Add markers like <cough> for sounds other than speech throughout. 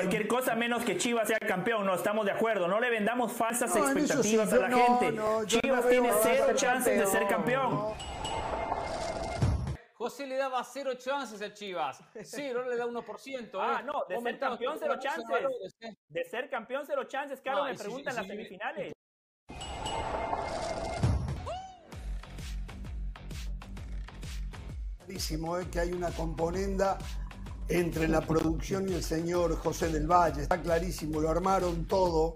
cualquier cosa menos que Chivas sea campeón, no estamos de acuerdo. No le vendamos falsas expectativas a la gente. Chivas tiene cero chances de ser campeón. José le daba cero chances a Chivas. Cero le da 1%. ¿eh? Ah, no, de ser campeón cero chances. De ser campeón cero chances, claro, me preguntan las semifinales. Clarísimo ¿eh? que hay una componenda entre la producción y el señor José del Valle. Está clarísimo, lo armaron todo,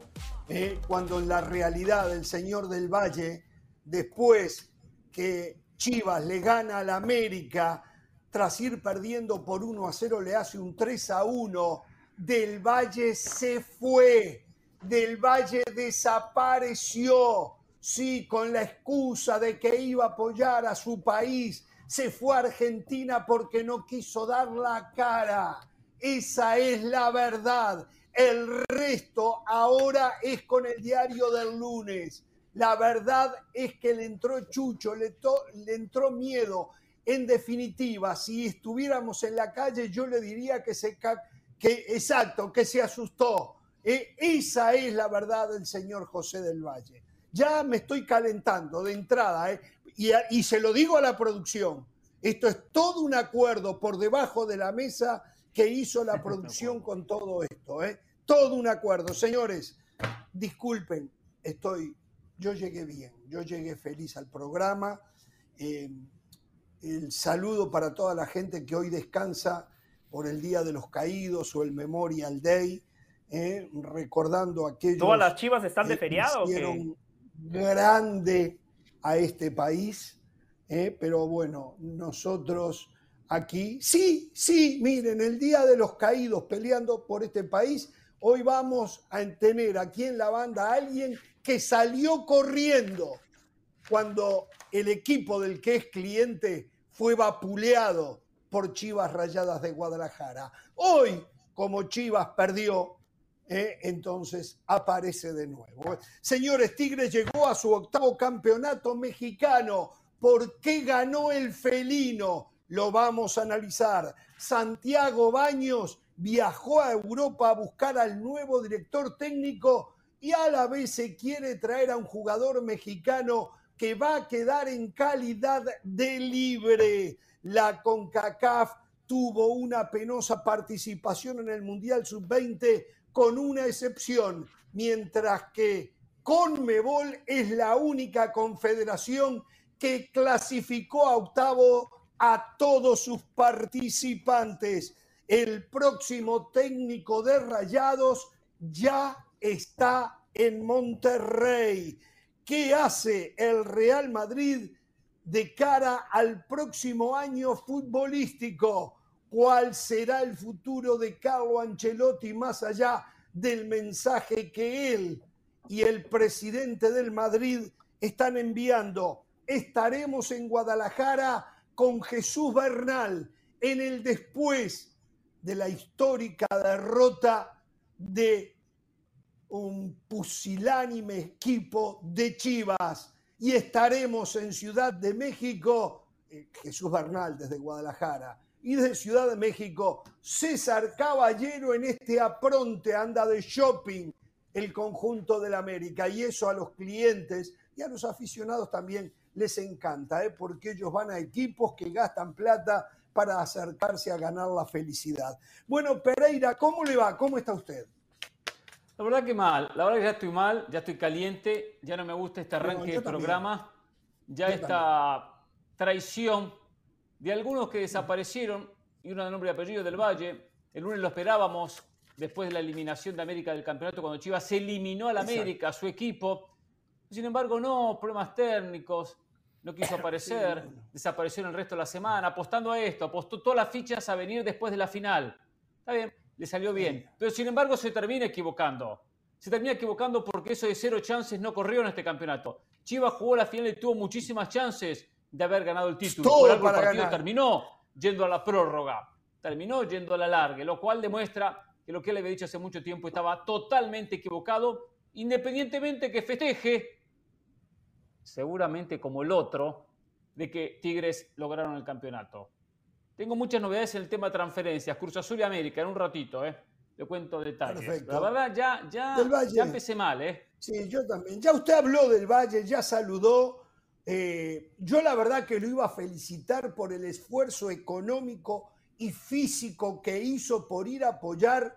¿eh? cuando en la realidad el señor del Valle, después que Chivas le gana al América, tras ir perdiendo por 1 a 0, le hace un 3 a 1. Del Valle se fue, Del Valle desapareció, sí, con la excusa de que iba a apoyar a su país. Se fue a Argentina porque no quiso dar la cara. Esa es la verdad. El resto ahora es con el diario del lunes. La verdad es que le entró chucho, le, le, entró miedo. En definitiva, si estuviéramos en la calle, yo le diría que se, que, exacto, que se asustó. E, esa es la verdad del señor José del Valle. Ya me estoy calentando de entrada, ¿eh? Y, y se lo digo a la producción. Esto es todo un acuerdo por debajo de la mesa que hizo la <laughs> producción con todo esto. ¿eh? Todo un acuerdo. Señores, disculpen, estoy yo llegué bien, yo llegué feliz al programa. Eh, el saludo para toda la gente que hoy descansa por el Día de los Caídos o el Memorial Day, eh, recordando aquellos. ¿Todas las chivas están de feriado? Que hicieron grande a este país, eh, pero bueno, nosotros aquí, sí, sí, miren, el Día de los Caídos peleando por este país, hoy vamos a tener aquí en la banda a alguien que salió corriendo cuando el equipo del que es cliente fue vapuleado por Chivas Rayadas de Guadalajara. Hoy, como Chivas perdió, eh, entonces aparece de nuevo. Señores, Tigres llegó a su octavo campeonato mexicano. ¿Por qué ganó el felino? Lo vamos a analizar. Santiago Baños viajó a Europa a buscar al nuevo director técnico y a la vez se quiere traer a un jugador mexicano que va a quedar en calidad de libre. La CONCACAF tuvo una penosa participación en el Mundial Sub-20 con una excepción, mientras que CONMEBOL es la única confederación que clasificó a octavo a todos sus participantes. El próximo técnico de Rayados ya está en Monterrey. ¿Qué hace el Real Madrid de cara al próximo año futbolístico? ¿Cuál será el futuro de Carlo Ancelotti más allá del mensaje que él y el presidente del Madrid están enviando? Estaremos en Guadalajara con Jesús Bernal en el después de la histórica derrota de un pusilánime equipo de Chivas y estaremos en Ciudad de México, eh, Jesús Bernal desde Guadalajara, y desde Ciudad de México, César Caballero en este apronte anda de shopping el conjunto del América y eso a los clientes y a los aficionados también les encanta, ¿eh? porque ellos van a equipos que gastan plata para acercarse a ganar la felicidad. Bueno, Pereira, ¿cómo le va? ¿Cómo está usted? La verdad que mal, la verdad que ya estoy mal, ya estoy caliente, ya no me gusta este arranque de programa, ya esta traición de algunos que desaparecieron, y uno de nombre y apellido del Valle, el lunes lo esperábamos después de la eliminación de América del campeonato, cuando Chivas se eliminó al América, a su equipo, sin embargo no, problemas técnicos, no quiso <laughs> aparecer, desapareció en el resto de la semana, apostando a esto, apostó todas las fichas a venir después de la final. Está bien, le salió bien. Pero sin embargo se termina equivocando. Se termina equivocando porque eso de cero chances no corrió en este campeonato. Chivas jugó la final y tuvo muchísimas chances de haber ganado el título. Todo el partido terminó yendo a la prórroga. Terminó yendo a la larga, lo cual demuestra que lo que él había dicho hace mucho tiempo estaba totalmente equivocado, independientemente que festeje, seguramente como el otro, de que Tigres lograron el campeonato. Tengo muchas novedades en el tema de transferencias, Cruz Azul y América, en un ratito, ¿eh? le cuento detalles. La verdad, ya, ya, ya empecé mal, ¿eh? Sí, yo también. Ya usted habló del Valle, ya saludó. Eh, yo la verdad que lo iba a felicitar por el esfuerzo económico y físico que hizo por ir a apoyar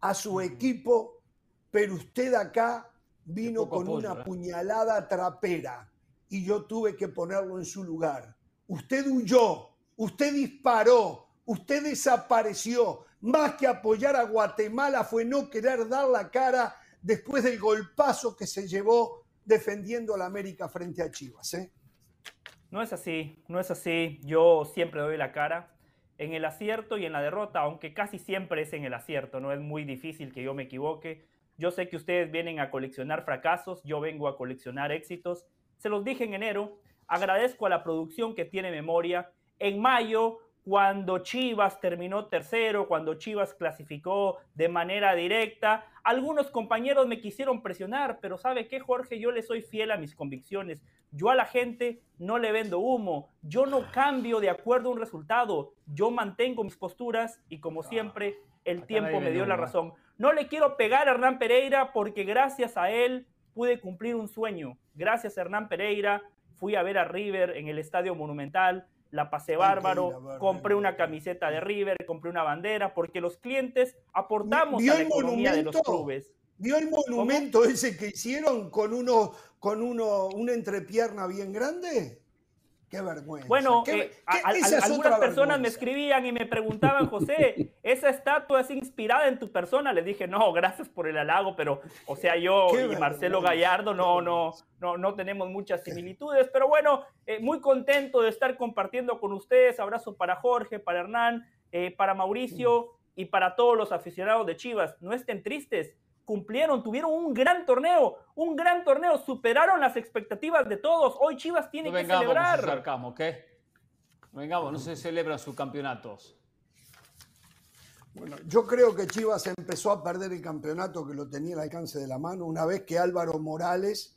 a su equipo, pero usted acá vino con una ¿eh? puñalada trapera y yo tuve que ponerlo en su lugar. Usted huyó, usted disparó, usted desapareció. Más que apoyar a Guatemala fue no querer dar la cara después del golpazo que se llevó defendiendo a la América frente a Chivas. ¿eh? No es así, no es así. Yo siempre doy la cara en el acierto y en la derrota, aunque casi siempre es en el acierto, no es muy difícil que yo me equivoque. Yo sé que ustedes vienen a coleccionar fracasos, yo vengo a coleccionar éxitos. Se los dije en enero, agradezco a la producción que tiene memoria. En mayo cuando Chivas terminó tercero, cuando Chivas clasificó de manera directa. Algunos compañeros me quisieron presionar, pero ¿sabe qué, Jorge? Yo le soy fiel a mis convicciones. Yo a la gente no le vendo humo. Yo no cambio de acuerdo a un resultado. Yo mantengo mis posturas y como siempre, el tiempo me dio la razón. No le quiero pegar a Hernán Pereira porque gracias a él pude cumplir un sueño. Gracias a Hernán Pereira fui a ver a River en el Estadio Monumental la pasé bárbaro, compré una camiseta de River, compré una bandera, porque los clientes aportamos a la economía de los clubes. ¿Vio el monumento ese que hicieron con uno, con uno, una entrepierna bien grande? Qué vergüenza. Bueno, eh, algunas personas me escribían y me preguntaban, José, <laughs> ¿esa estatua es inspirada en tu persona? Les dije, no, gracias por el halago, pero, o sea, yo y Marcelo Gallardo no, no, no, no tenemos muchas <laughs> similitudes, pero bueno, eh, muy contento de estar compartiendo con ustedes. Abrazo para Jorge, para Hernán, eh, para Mauricio y para todos los aficionados de Chivas. No estén tristes cumplieron, tuvieron un gran torneo, un gran torneo, superaron las expectativas de todos. Hoy Chivas tiene que celebrar. Acercamos, ¿qué? Vengamos, no se celebran sus campeonatos. Bueno, yo creo que Chivas empezó a perder el campeonato que lo tenía al alcance de la mano una vez que Álvaro Morales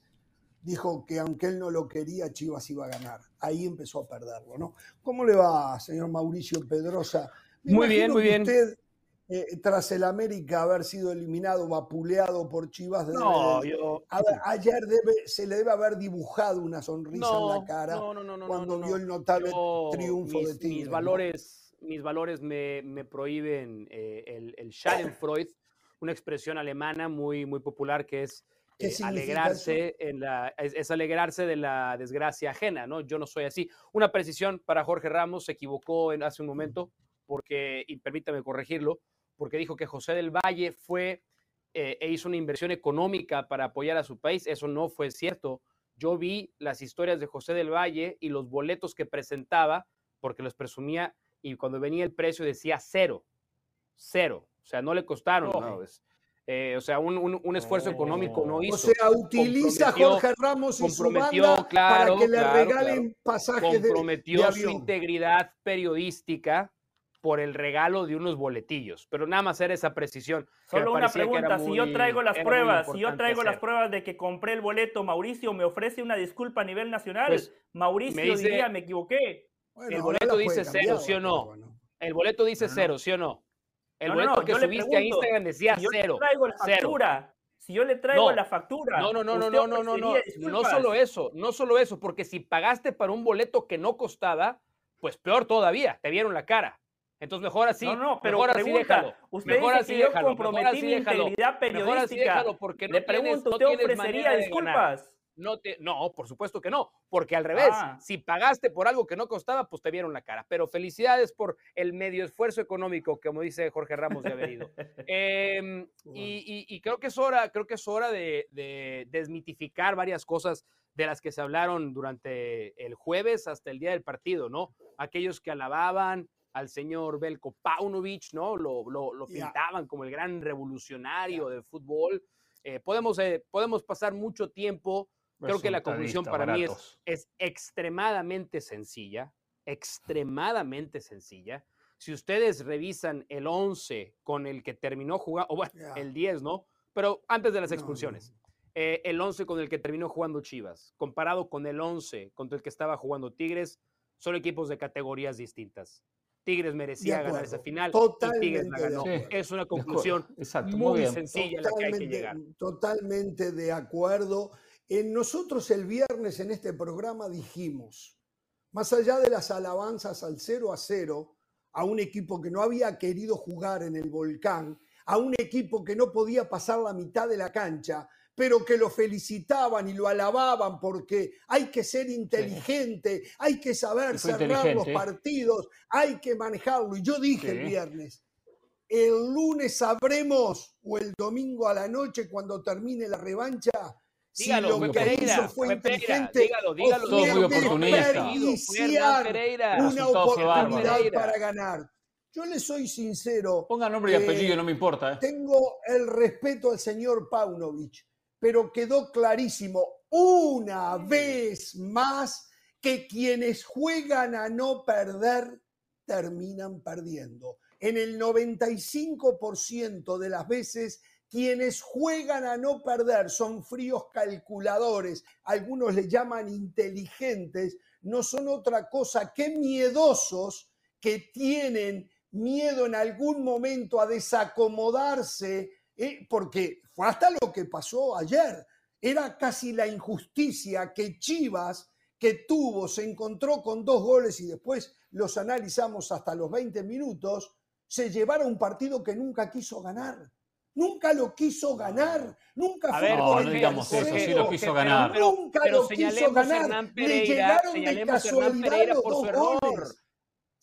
dijo que aunque él no lo quería, Chivas iba a ganar. Ahí empezó a perderlo, ¿no? ¿Cómo le va, señor Mauricio Pedrosa? muy bien, muy bien. Usted eh, tras el América haber sido eliminado, vapuleado por Chivas. no, yo... ayer debe, se le debe haber dibujado una sonrisa en la cara cuando vio el notable triunfo de Tigre. Mis valores, mis valores me, me prohíben eh, el, el Schadenfreude, una expresión alemana muy, muy popular que es eh, alegrarse en la, es, alegrarse de la desgracia ajena, ¿no? Yo no soy así. Una precisión para Jorge Ramos, se equivocó en, hace un momento, porque, y permítame corregirlo, porque dijo que José del Valle fue eh, e hizo una inversión económica para apoyar a su país. Eso no fue cierto. Yo vi las historias de José del Valle y los boletos que presentaba, porque los presumía, y cuando venía el precio decía cero, cero. O sea, no le costaron. Eh, o sea, un, esfuerzo económico no hizo. O sea, utiliza a Jorge Ramos y su banda para que le regalen pasajes comprometió su integridad periodística por el regalo de unos boletillos. Pero nada más era esa precisión. Solo una pregunta, si yo traigo las pruebas, si yo traigo las pruebas de que compré el boleto, Mauricio me ofrece una disculpa a nivel nacional, pues, Mauricio me diría, me equivoqué. el boleto dice cero, ¿sí o no? El boleto dice cero, ¿sí o no? El boleto que subiste a Instagram decía si cero. traigo la factura, Si yo le traigo la factura. No, no, no, no, no, no, no, no. No solo eso, no solo eso, porque si pagaste para un boleto que no costaba, pues peor todavía, te vieron la cara. Entonces mejor así. No, no, pero mejor pregunta, así déjalo. Usted mejor así yo comprometí mi integridad periodística. porque no Le pregunto, ¿usted ofrecería disculpas? No, te, no, por supuesto que no, porque al revés, ah. si pagaste por algo que no costaba, pues te vieron la cara. Pero felicidades por el medio esfuerzo económico, como dice Jorge Ramos de haber ido. <laughs> Em, y, y, creo que es hora, creo que es hora de, de, desmitificar varias cosas de las que se hablaron durante el jueves hasta el día del partido, ¿no? Aquellos que alababan, al señor Belko Paunovic, ¿no? Lo, lo, pintaban como el gran revolucionario del fútbol. Eh, podemos, eh, podemos pasar mucho tiempo. Creo que la conclusión para mí es, es extremadamente sencilla, extremadamente sencilla. Si ustedes revisan el 11 con el que terminó jugando, o bueno, el 10, ¿no? Pero antes de las expulsiones, eh, el 11 con el que terminó jugando Chivas, comparado con el 11 contra el que estaba jugando Tigres, son equipos de categorías distintas Tigres merecía ganar esa final y Tigres la ganó. Es una conclusión muy, sencilla la que hay que llegar. Totalmente de acuerdo. En nosotros el viernes en este programa dijimos, más allá de las alabanzas al 0 a 0, a un equipo que no había querido jugar en el volcán, a un equipo que no podía pasar la mitad de la cancha, pero que lo felicitaban y lo alababan porque hay que ser inteligente, hay que saber cerrar los partidos, hay que manejarlo. Y yo dije el viernes, el lunes sabremos, o el domingo a la noche cuando termine la revancha, Dígalo, si lo que hizo fue inteligente, dígalo, dígalo, muy oportunista. Una oportunidad para ganar. Yo le soy sincero. Ponga nombre y apellido, no me importa. ¿eh? Tengo el respeto al señor Paunovic pero quedó clarísimo una vez más que quienes juegan a no perder terminan perdiendo. En el 95% de las veces, quienes juegan a no perder son fríos calculadores, algunos le llaman inteligentes, no son otra cosa que miedosos que tienen miedo en algún momento a desacomodarse eh, porque fue hasta lo que pasó ayer. Era casi la injusticia que Chivas, que tuvo, se encontró con dos goles y después los analizamos hasta los 20 minutos, se llevara un partido que nunca quiso ganar. Nunca lo quiso ganar, nunca fue no, no digamos eso, sí lo quiso ganar. nunca lo quiso ganar. Le llegaron de casualidad los dos goles.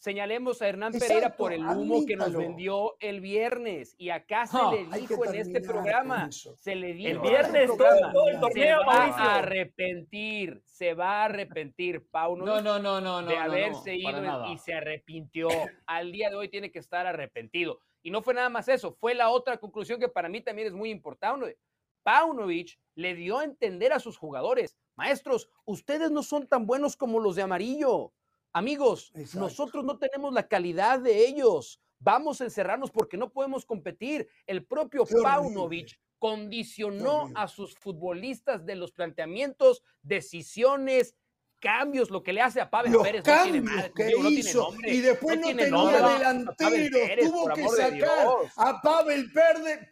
Señalemos a Hernán Pereira por el humo que nos vendió el viernes. Y acá se le dijo en este programa, se le dijo el viernes todo, el torneo se va a arrepentir, se va a arrepentir, Pauno, no, no, no, no, de haberse ido y se arrepintió. Al día de hoy tiene que estar arrepentido. Y no fue nada más eso, fue la otra conclusión que para mí también es muy importante. Paunovic le dio a entender a sus jugadores, maestros, ustedes no son tan buenos como los de amarillo. Amigos, nosotros no tenemos la calidad de ellos. Vamos a encerrarnos porque no podemos competir. El propio Paunovic condicionó a sus futbolistas de los planteamientos, decisiones, cambios, lo que le hace a Pavel Pérez no tiene madre, que hizo, y después no, tenía delanteros, tuvo que sacar a Pavel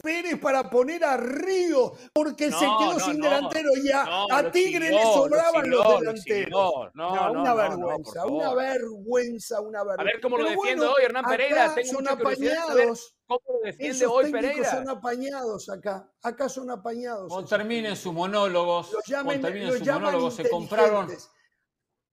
Pérez para poner a Río, porque se quedó sin delantero y a, Tigre le sobraban los delanteros. No, una vergüenza, una vergüenza, una vergüenza. A ver cómo lo defiende hoy Hernán Pereira. Tengo son apañados. ¿Cómo lo defiende hoy Pereira? son apañados acá. Acá son apañados. Cuando terminen sus monólogos, cuando terminen sus monólogos, se compraron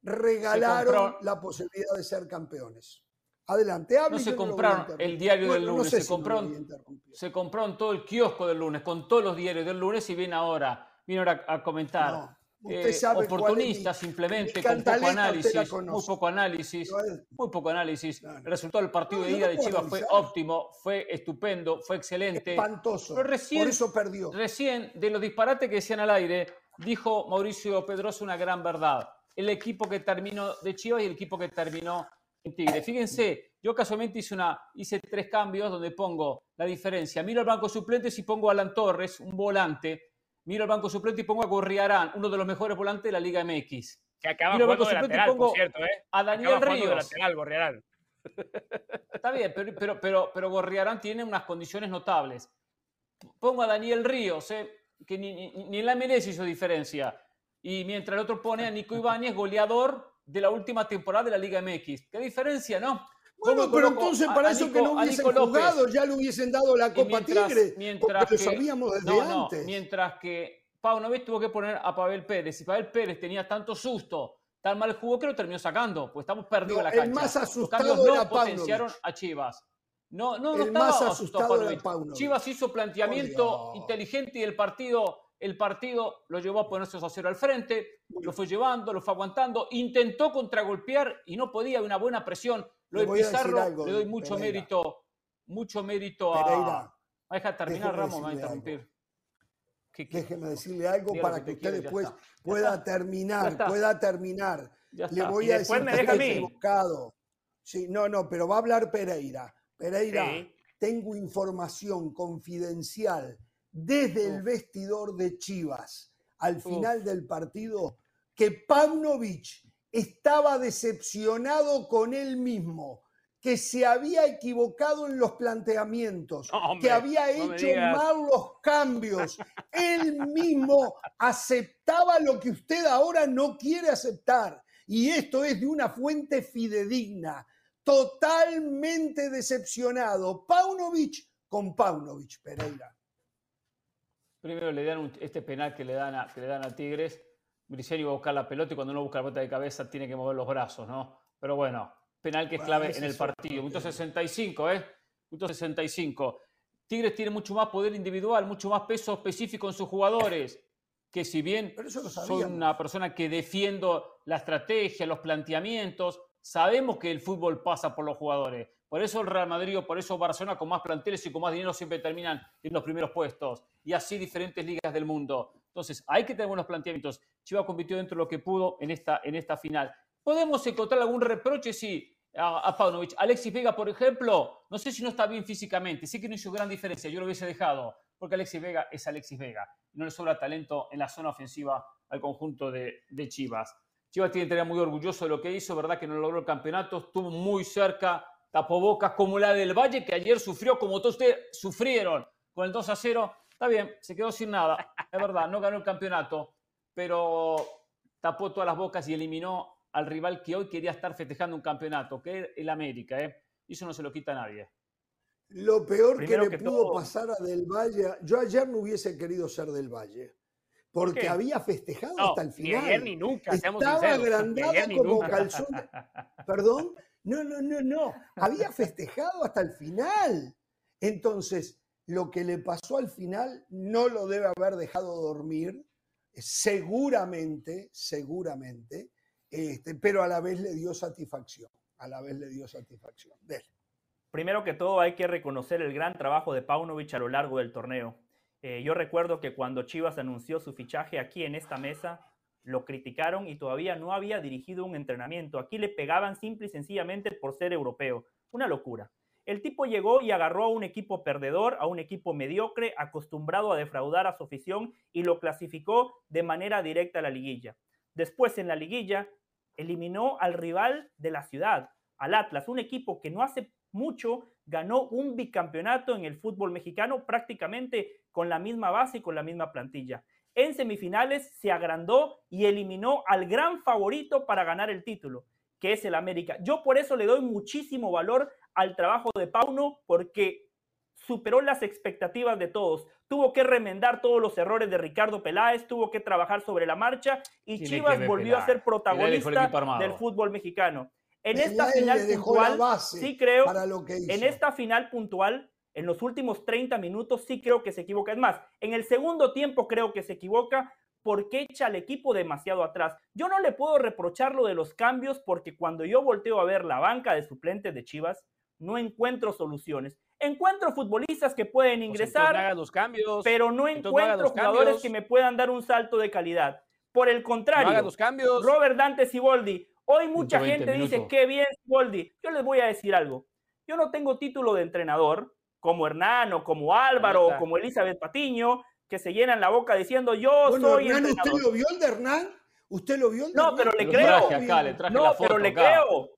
regalaron la posibilidad de ser campeones. Adelante, No se compraron el diario del lunes, se, compraron, se compraron todo el kiosco del lunes, con todos los diarios del lunes y viene ahora, viene ahora a comentar. Eh, oportunista simplemente, con poco análisis, muy poco análisis, muy poco análisis. El resultado del partido de ida de Chivas fue óptimo, fue estupendo, fue excelente. Espantoso. Pero recién, por eso perdió. Recién, de los disparates que decían al aire, dijo Mauricio Pedroso una gran verdad el equipo que terminó de Chivas y el equipo que terminó en Tigre. Fíjense, yo casualmente hice, una, hice tres cambios donde pongo la diferencia. Miro al banco suplente y pongo a Alan Torres, un volante. Miro al banco suplente y pongo a Gorriarán, uno de los mejores volantes de la Liga MX. Que acaba Miro jugando de lateral, por cierto, ¿eh? A Daniel Ríos. De lateral, Gorriarán. Está bien, pero, pero, pero, pero, Gorriarán tiene unas condiciones notables. Pongo a Daniel Ríos, ¿eh? que ni, ni, ni en la MLS hizo diferencia y mientras el otro pone a Nico Ibáñez, goleador de la última temporada de la Liga MX. ¿Qué diferencia, no? Bueno, pero entonces para eso que no hubiesen jugado, ya le hubiesen dado la Copa Tigre, mientras que, lo sabíamos desde antes. mientras que Paunovic tuvo que poner a Pavel Pérez, y Pavel Pérez tenía tanto susto, tan mal jugó que lo terminó sacando, pues estamos perdidos en la cancha. El más asustado Los no potenciaron a Chivas. No, no, no el estaba más asustado, asustado Chivas hizo planteamiento inteligente y el partido el partido lo llevó a ponerse a cero al frente, lo fue llevando, lo fue aguantando, intentó contragolpear y no podía, una buena presión. Lo de Pizarro le doy mucho mérito, mucho mérito a. Pereira, Deja terminar, Ramos, me va a interrumpir. Déjeme decirle algo para que, usted después pueda terminar, pueda terminar. Le voy a decir que está equivocado. Sí, no, no, pero va a hablar Pereira. Pereira, tengo información confidencial desde el vestidor de Chivas al final del partido que Pavlovich estaba decepcionado con él mismo, que se había equivocado en los planteamientos, que había hecho mal los cambios. Él mismo aceptaba lo que usted ahora no quiere aceptar. Y esto es de una fuente fidedigna. Totalmente decepcionado. Paunovic con Paunovic, Pereira. Primero le dan este penal que le dan a, que le dan a Tigres. Briseño va a buscar la pelota y cuando no busca la pelota de cabeza tiene que mover los brazos, ¿no? Pero bueno, penal que es clave en el partido. Punto 65, ¿eh? Punto 65. Tigres tiene mucho más poder individual, mucho más peso específico en sus jugadores. Que si bien soy una persona que defiendo la estrategia, los planteamientos, sabemos que el fútbol pasa por los jugadores. Por eso el Real Madrid o por eso Barcelona con más planteles y con más dinero siempre terminan en los primeros puestos. Y así diferentes ligas del mundo. Entonces, hay que tener buenos planteamientos. Chivas compitió dentro de lo que pudo en esta, en esta final. ¿Podemos encontrar algún reproche? Sí, a, a. Alexis Vega, por ejemplo, no sé si no está bien físicamente, sí que no hizo gran diferencia, yo lo hubiese dejado, porque Alexis Vega es Alexis Vega. No le sobra talento en la zona ofensiva al conjunto de, Chivas. Chivas tiene que estar muy orgulloso de lo que hizo, ¿verdad? Que no logró el campeonato, estuvo muy cerca, tapó bocas como la del Valle, que ayer sufrió como todos ustedes sufrieron con el 2 a 0. Está bien, se quedó sin nada, es verdad, no ganó el campeonato, pero tapó todas las bocas y eliminó al rival que hoy quería estar festejando un campeonato, que es el América. ¿eh? Y eso no se lo quita a nadie. Lo peor que le pudo pasar a Del Valle, yo ayer no hubiese querido ser Del Valle, porque había festejado hasta el final. Ni ayer ni nunca, Estaba agrandado como calzón. Perdón, <laughs> no, no, no, no. Había festejado hasta el final. Entonces, lo que le pasó al final no lo debe haber dejado dormir. Seguramente, seguramente, este, pero a la vez le dio satisfacción, a la vez le dio satisfacción. Primero que todo hay que reconocer el gran trabajo de Paunovic a lo largo del torneo. Eh, yo recuerdo que cuando Chivas anunció su fichaje aquí en esta mesa, lo criticaron y todavía no había dirigido un entrenamiento. Aquí le pegaban simple y sencillamente por ser europeo. Una locura. El tipo llegó y agarró a un equipo perdedor, a un equipo mediocre, acostumbrado a defraudar a su afición y lo clasificó de manera directa a la liguilla. Después en la liguilla eliminó al rival de la ciudad, al Atlas, un equipo que no hace mucho ganó un bicampeonato en el fútbol mexicano prácticamente con la misma base y con la misma plantilla. En semifinales se agrandó y eliminó al gran favorito para ganar el título, que es el América. Yo por eso le doy muchísimo valor al trabajo de Pauno porque superó las expectativas de todos. Tuvo que remendar todos los errores de Ricardo Peláez, tuvo que trabajar sobre la marcha y Chivas volvió a ser protagonista del fútbol mexicano. En esta final puntual, sí creo, en esta final puntual, en los últimos 30 minutos, sí creo que se equivoca. Es más, en el segundo tiempo creo que se equivoca porque echa al equipo demasiado atrás. Yo no le puedo reprochar lo de los cambios porque cuando yo volteo a ver la banca de suplentes de Chivas, no encuentro soluciones. Encuentro futbolistas que pueden pues ingresar, los cambios, pero no encuentro jugadores que me puedan dar un salto de calidad. Por el contrario, los cambios. Robert Dante Siboldi. Hoy mucha gente dice, qué bien Siboldi. Yo les voy a decir algo. Yo no tengo título de entrenador, como Hernán o como Álvaro o como Elizabeth Patiño, que se llenan la boca diciendo, yo soy Hernán, ¿usted lo vio el de Hernán? ¿Usted lo vio el de No, pero le creo. no, pero le creo.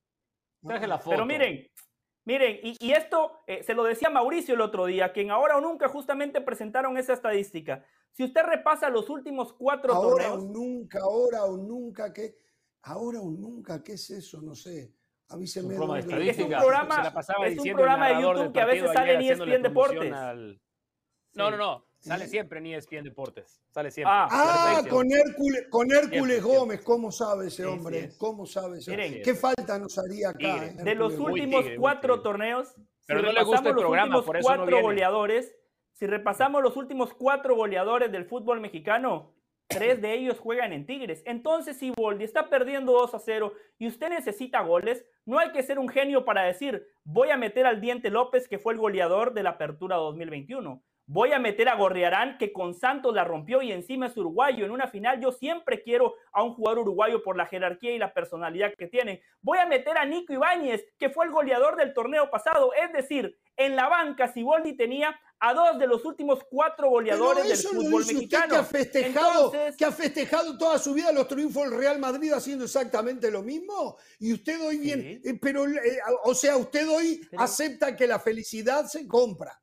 Traje la foto. Pero miren, Miren, y, esto eh, se lo decía Mauricio el otro día, que en Ahora o Nunca justamente presentaron esa estadística. Si usted repasa los últimos cuatro ahora torneos. O nunca, ahora o nunca, ¿qué? Ahora o nunca, ¿qué es eso? No sé. Avíseme. Es un programa, de es un programa, es un programa de YouTube que a veces sale en ESPN Deportes. No, no, no. Sale siempre en ESPN Deportes. Sale siempre. Ah, ah con Hércules, con Hércules Gómez. ¿Cómo sabe ese hombre? ¿Cómo sabe ese hombre? ¿Qué falta nos haría acá? Eh, de los últimos cuatro torneos, Pero si no le gusta el los programa, últimos cuatro goleadores, si repasamos los últimos cuatro goleadores del fútbol mexicano, tres de ellos juegan en Tigres. Entonces, si Boldi está perdiendo 2 a 0 y usted necesita goles, no hay que ser un genio para decir, voy a meter al Diente López, que fue el goleador de la Apertura 2021 Voy a meter a Gorriarán, que con Santos la rompió y encima es uruguayo. En una final yo siempre quiero a un jugador uruguayo por la jerarquía y la personalidad que tienen. Voy a meter a Nico Ibáñez, que fue el goleador del torneo pasado. Es decir, en la banca Siboldi tenía a dos de los últimos cuatro goleadores del fútbol mexicano. que ha, festejado, que ha festejado toda su vida los triunfos del Real Madrid haciendo exactamente lo mismo. Y usted hoy bien, eh, pero, eh, o sea, usted hoy acepta que la felicidad se compra.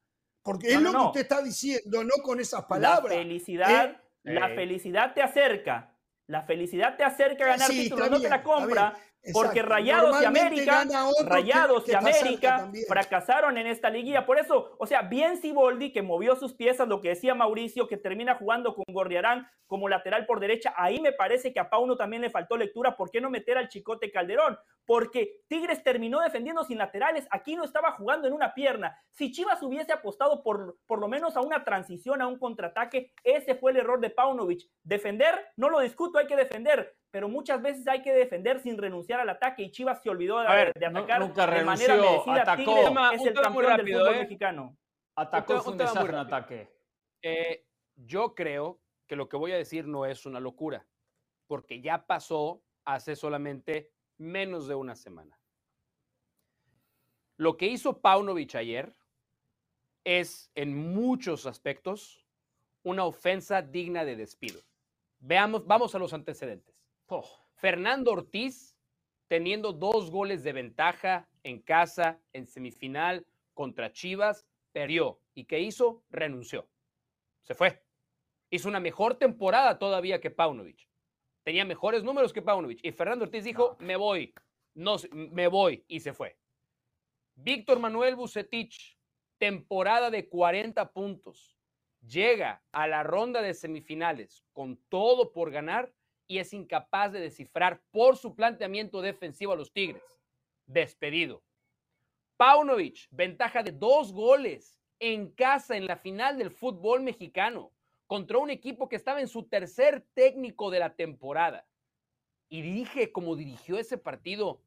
Porque es lo que usted está diciendo, no con esas palabras. La felicidad, la felicidad te acerca. La felicidad te acerca a ganar títulos, no te la compra. Porque Rayados y América, Rayados y América fracasaron en esta liguilla. Por eso, o sea, bien Siboldi que movió sus piezas, lo que decía Mauricio, que termina jugando con Gorriarán como lateral por derecha. Ahí me parece que a Pauno también le faltó lectura. ¿Por qué no meter al Chicote Calderón? Porque Tigres terminó defendiendo sin laterales. Aquí no estaba jugando en una pierna. Si Chivas hubiese apostado por, por lo menos a una transición, a un contraataque, ese fue el error de Paunovic. Defender, no lo discuto, hay que defender pero muchas veces hay que defender sin renunciar al ataque y Chivas se olvidó de, atacar de manera merecida. Atacó. Tigres es el campeón rápido, del fútbol ¿eh? mexicano. Atacó, fue un desastre en ataque. Eh, yo creo que lo que voy a decir no es una locura, porque ya pasó hace solamente menos de una semana. Lo que hizo Paunovic ayer es, en muchos aspectos, una ofensa digna de despido. Veamos, vamos a los antecedentes. Fernando Ortiz teniendo dos goles de ventaja en casa, en semifinal contra Chivas, perdió. ¿Y qué hizo? Renunció. Se fue. Hizo una mejor temporada todavía que Paunovic. Tenía mejores números que Paunovic. Y Fernando Ortiz dijo, me voy. No, me voy. Y se fue. Víctor Manuel Bucetich, temporada de 40 puntos. Llega a la ronda de semifinales con todo por ganar y es incapaz de descifrar por su planteamiento defensivo a los Tigres. Despedido. Paunovic, ventaja de dos goles en casa en la final del fútbol mexicano contra un equipo que estaba en su tercer técnico de la temporada. Y dije, como dirigió ese partido,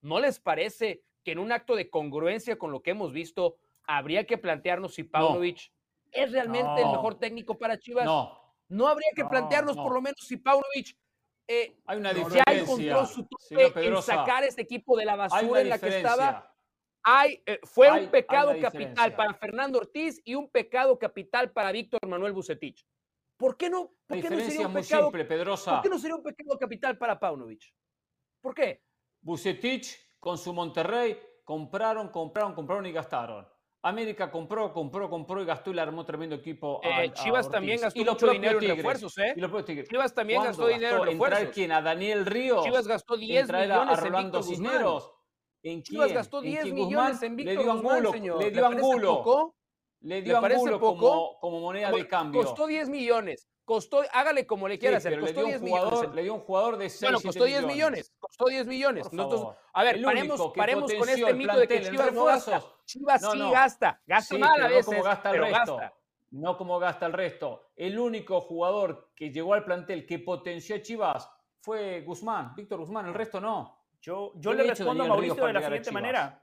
¿no les parece que en un acto de congruencia con lo que hemos visto, habría que plantearnos si Paunovic es realmente el mejor técnico para Chivas? No, no habría que plantearnos por lo menos si Paunovic eh, hay una ya encontró su tope en sacar este equipo de la basura en la que estaba. Hay, eh, fue un pecado capital para Fernando Ortiz y un pecado capital para Víctor Manuel Bucetich. ¿Por qué no, por qué no sería un pecado, simple, Pedrosa. ¿Por qué no sería un pecado capital para Paunovic? ¿Por qué? Bucetich con su Monterrey compraron, compraron, compraron y gastaron. América compró, compró, compró y gastó y le armó tremendo equipo. Eh, Chivas también gastó mucho dinero en refuerzos, ¿eh? Chivas también gastó dinero en refuerzos. ¿Entrar quién? ¿A Daniel Ríos? Chivas gastó 10 millones a Rolando Cisneros. ¿En Chivas gastó 10 millones en Víctor le dio Guzmán, señor. Le dio angulo. Le dio angulo como, como moneda de cambio. Costó 10 millones. Costó, hágale como le quiera hacer. Costó 10 millones. Le dio un jugador de 6 Bueno, costó 10 millones. Costó 10 millones. a ver, paremos, paremos con este mito de que Chivas no gasta. Chivas sí gasta. Gasta mal a veces, no como gasta el resto. No como gasta el resto. El único jugador que llegó al plantel que potenció a Chivas fue Guzmán, Víctor Guzmán. El resto no. Yo, yo le respondo a Mauricio de la siguiente manera.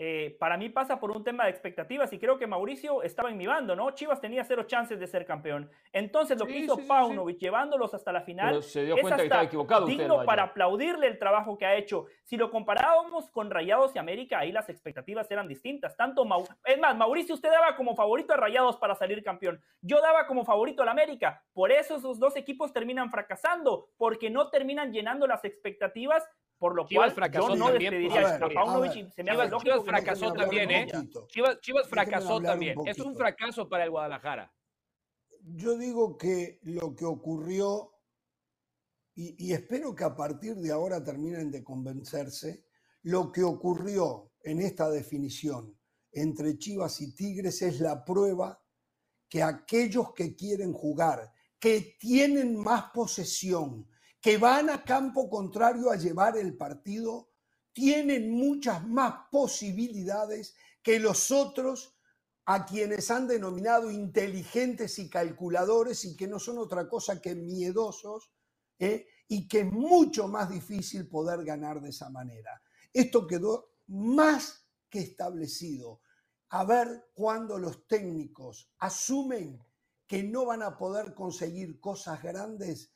Eh, para mí pasa por un tema de expectativas y creo que Mauricio estaba en mi bando, ¿no? Chivas tenía cero chances de ser campeón. Entonces lo que hizo Paunovic llevándolos hasta la final se dio cuenta que estaba equivocado digno para aplaudirle el trabajo que ha hecho. Si lo comparábamos con Rayados y América, ahí las expectativas eran distintas. Tanto es más, Mauricio usted daba como favorito a Rayados para salir campeón. Yo daba como favorito al América. Por eso esos dos equipos terminan fracasando, porque no terminan llenando las expectativas por lo cual fracasó yo no también. despediría a, Paunovic y se me Chivas, Chivas fracasó también, ¿eh? Chivas, Chivas fracasó también. Es un fracaso para el Guadalajara. Yo digo que lo que ocurrió, y, y espero que a partir de ahora terminen de convencerse, lo que ocurrió en esta definición entre Chivas y Tigres es la prueba que aquellos que quieren jugar, que tienen más posesión, que van a campo contrario a llevar el partido tienen muchas más posibilidades que los otros a quienes han denominado inteligentes y calculadores y que no son otra cosa que miedosos ¿eh? y que es mucho más difícil poder ganar de esa manera. Esto quedó más que establecido. a ver cuándo los técnicos asumen que no van a poder conseguir cosas grandes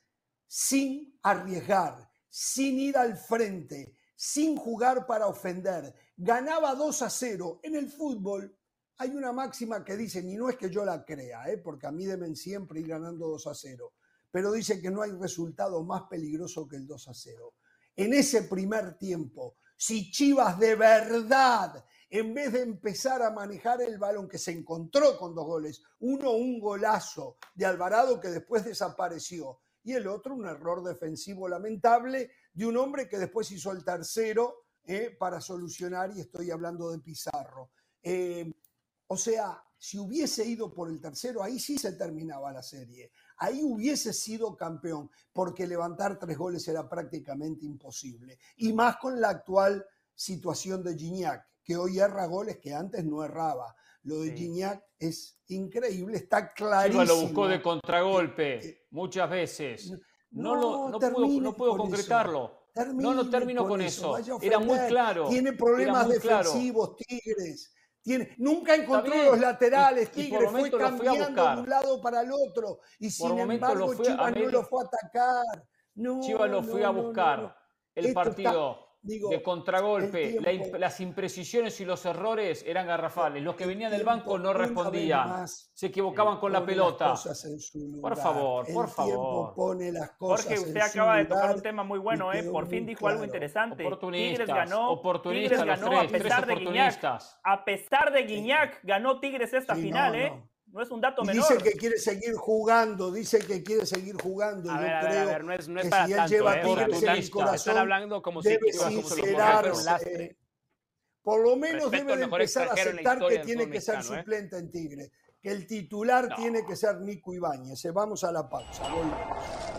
sin arriesgar, sin ir al frente, sin jugar para ofender. Ganaba 2 a 0. En el fútbol hay una máxima que dice, y no es que yo la crea, ¿eh? porque a mí deben siempre ir ganando 2 a 0, pero dice que no hay resultado más peligroso que el 2 a 0. En ese primer tiempo, si Chivas de verdad en vez de empezar a manejar el balón que se encontró con dos goles, uno un golazo de Alvarado que después desapareció y el otro un error defensivo lamentable de un hombre que después hizo el tercero eh, para solucionar y estoy hablando de Pizarro. Eh, o sea, si hubiese ido por el tercero, ahí sí se terminaba la serie. Ahí hubiese sido campeón, porque levantar tres goles era prácticamente imposible. Y más con la actual situación de Gignac que hoy erra goles que antes no erraba. Lo de Gignac es increíble, está clarísimo. lo buscó de contragolpe muchas veces. No, no, no, puedo, puedo concretarlo. No, no termino con, eso. Era muy claro. Tiene problemas defensivos, Tigres. Tiene, nunca encontró los laterales, Tigres fue cambiando de un lado para el otro. Y sin embargo, Chivas no lo fue a atacar. Chivas lo fue a buscar. El partido de contragolpe, las imprecisiones y los errores eran garrafales. Los que venían del banco no respondían, se equivocaban con la pelota. Por favor, por favor. Pone las cosas Jorge, usted acaba de tocar un tema muy bueno, ¿eh? por fin dijo algo interesante. Tigres ganó, oportunistas, Tigres ganó a pesar de Guiñac. A pesar de Guiñac, ganó Tigres esta final, ¿eh? No es un dato menor. Dice que quiere seguir jugando, dice que quiere seguir jugando. A ver, a ver, a ver, no es, no es para si tanto, él lleva ¿eh? corazón, Están hablando como si debe sincerarse. Por lo menos debe de empezar a aceptar que tiene que ser ¿eh? suplente en Tigre, que el titular tiene que ser Nico Ibáñez. Vamos a la pausa. Volvemos.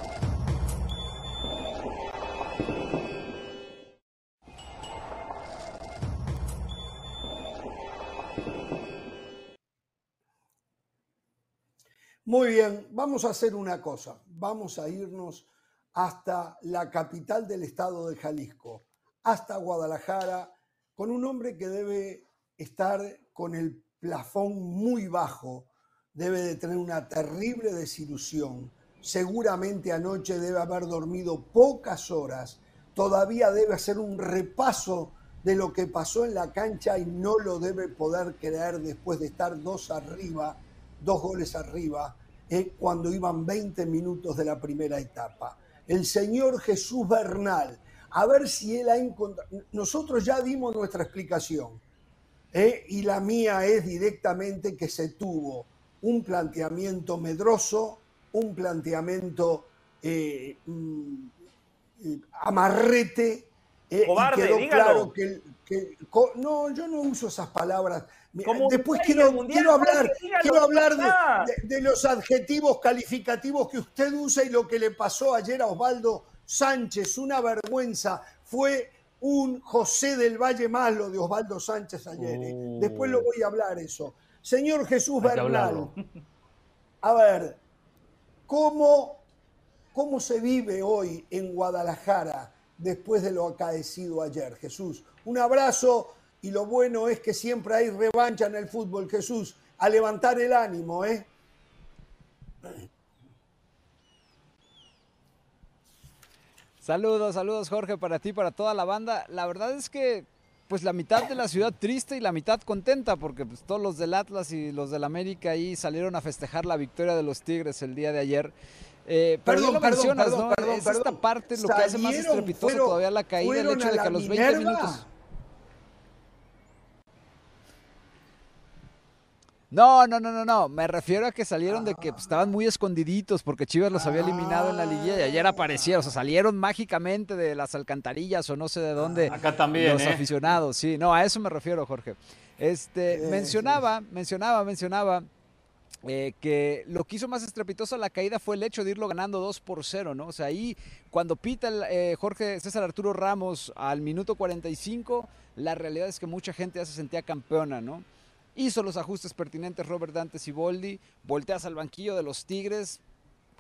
Muy bien, vamos a hacer una cosa. Vamos a irnos hasta la capital del estado de Jalisco, hasta Guadalajara, con un hombre que debe estar con el plafón muy bajo, debe de tener una terrible desilusión. Seguramente anoche debe haber dormido pocas horas, todavía debe hacer un repaso de lo que pasó en la cancha y no lo debe poder creer después de estar dos arriba dos goles arriba, eh, cuando iban 20 minutos de la primera etapa. El señor Jesús Bernal, a ver si él ha encontrado... Nosotros ya dimos nuestra explicación eh, y la mía es directamente que se tuvo un planteamiento medroso, un planteamiento eh, mm, amarrete, Cobarde, quedó claro que, no, yo no uso esas palabras. Después quiero, quiero hablar, quiero hablar de, los adjetivos calificativos que usted usa y lo que le pasó ayer a Osvaldo Sánchez. Una vergüenza. Fue un José del Valle más lo de Osvaldo Sánchez ayer. ¿eh? Después lo voy a hablar eso. Señor Jesús Bernal, a ver, ¿cómo, ¿cómo se vive hoy en Guadalajara después de lo acaecido ayer? Jesús, un abrazo y lo bueno es que siempre hay revancha en el fútbol, Jesús, a levantar el ánimo, ¿eh? Saludos, saludos Jorge para ti, para toda la banda. La verdad es que pues la mitad de la ciudad triste y la mitad contenta porque pues, todos los del Atlas y los del América ahí salieron a festejar la victoria de los Tigres el día de ayer. Eh, pero perdón, lo mencionas, ¿no? es esta parte lo que hace más estrepitoso todavía la caída, el hecho de que a los 20 minutos No, no, no, no, no. Me refiero a que salieron de que pues, estaban muy escondiditos porque Chivas los había eliminado en la liguilla y ayer aparecieron. O sea, salieron mágicamente de las alcantarillas o no sé de dónde. Acá también. Los ¿eh? aficionados, sí. No, a eso me refiero, Jorge. Este, mencionaba, mencionaba, mencionaba. Eh, que lo que hizo más estrepitoso la caída fue el hecho de irlo ganando 2 por 0, ¿no? O sea, ahí cuando pita el, eh, Jorge César Arturo Ramos al minuto 45, la realidad es que mucha gente ya se sentía campeona, ¿no? Hizo los ajustes pertinentes Robert Dante Siboldi, volteas al banquillo de los Tigres,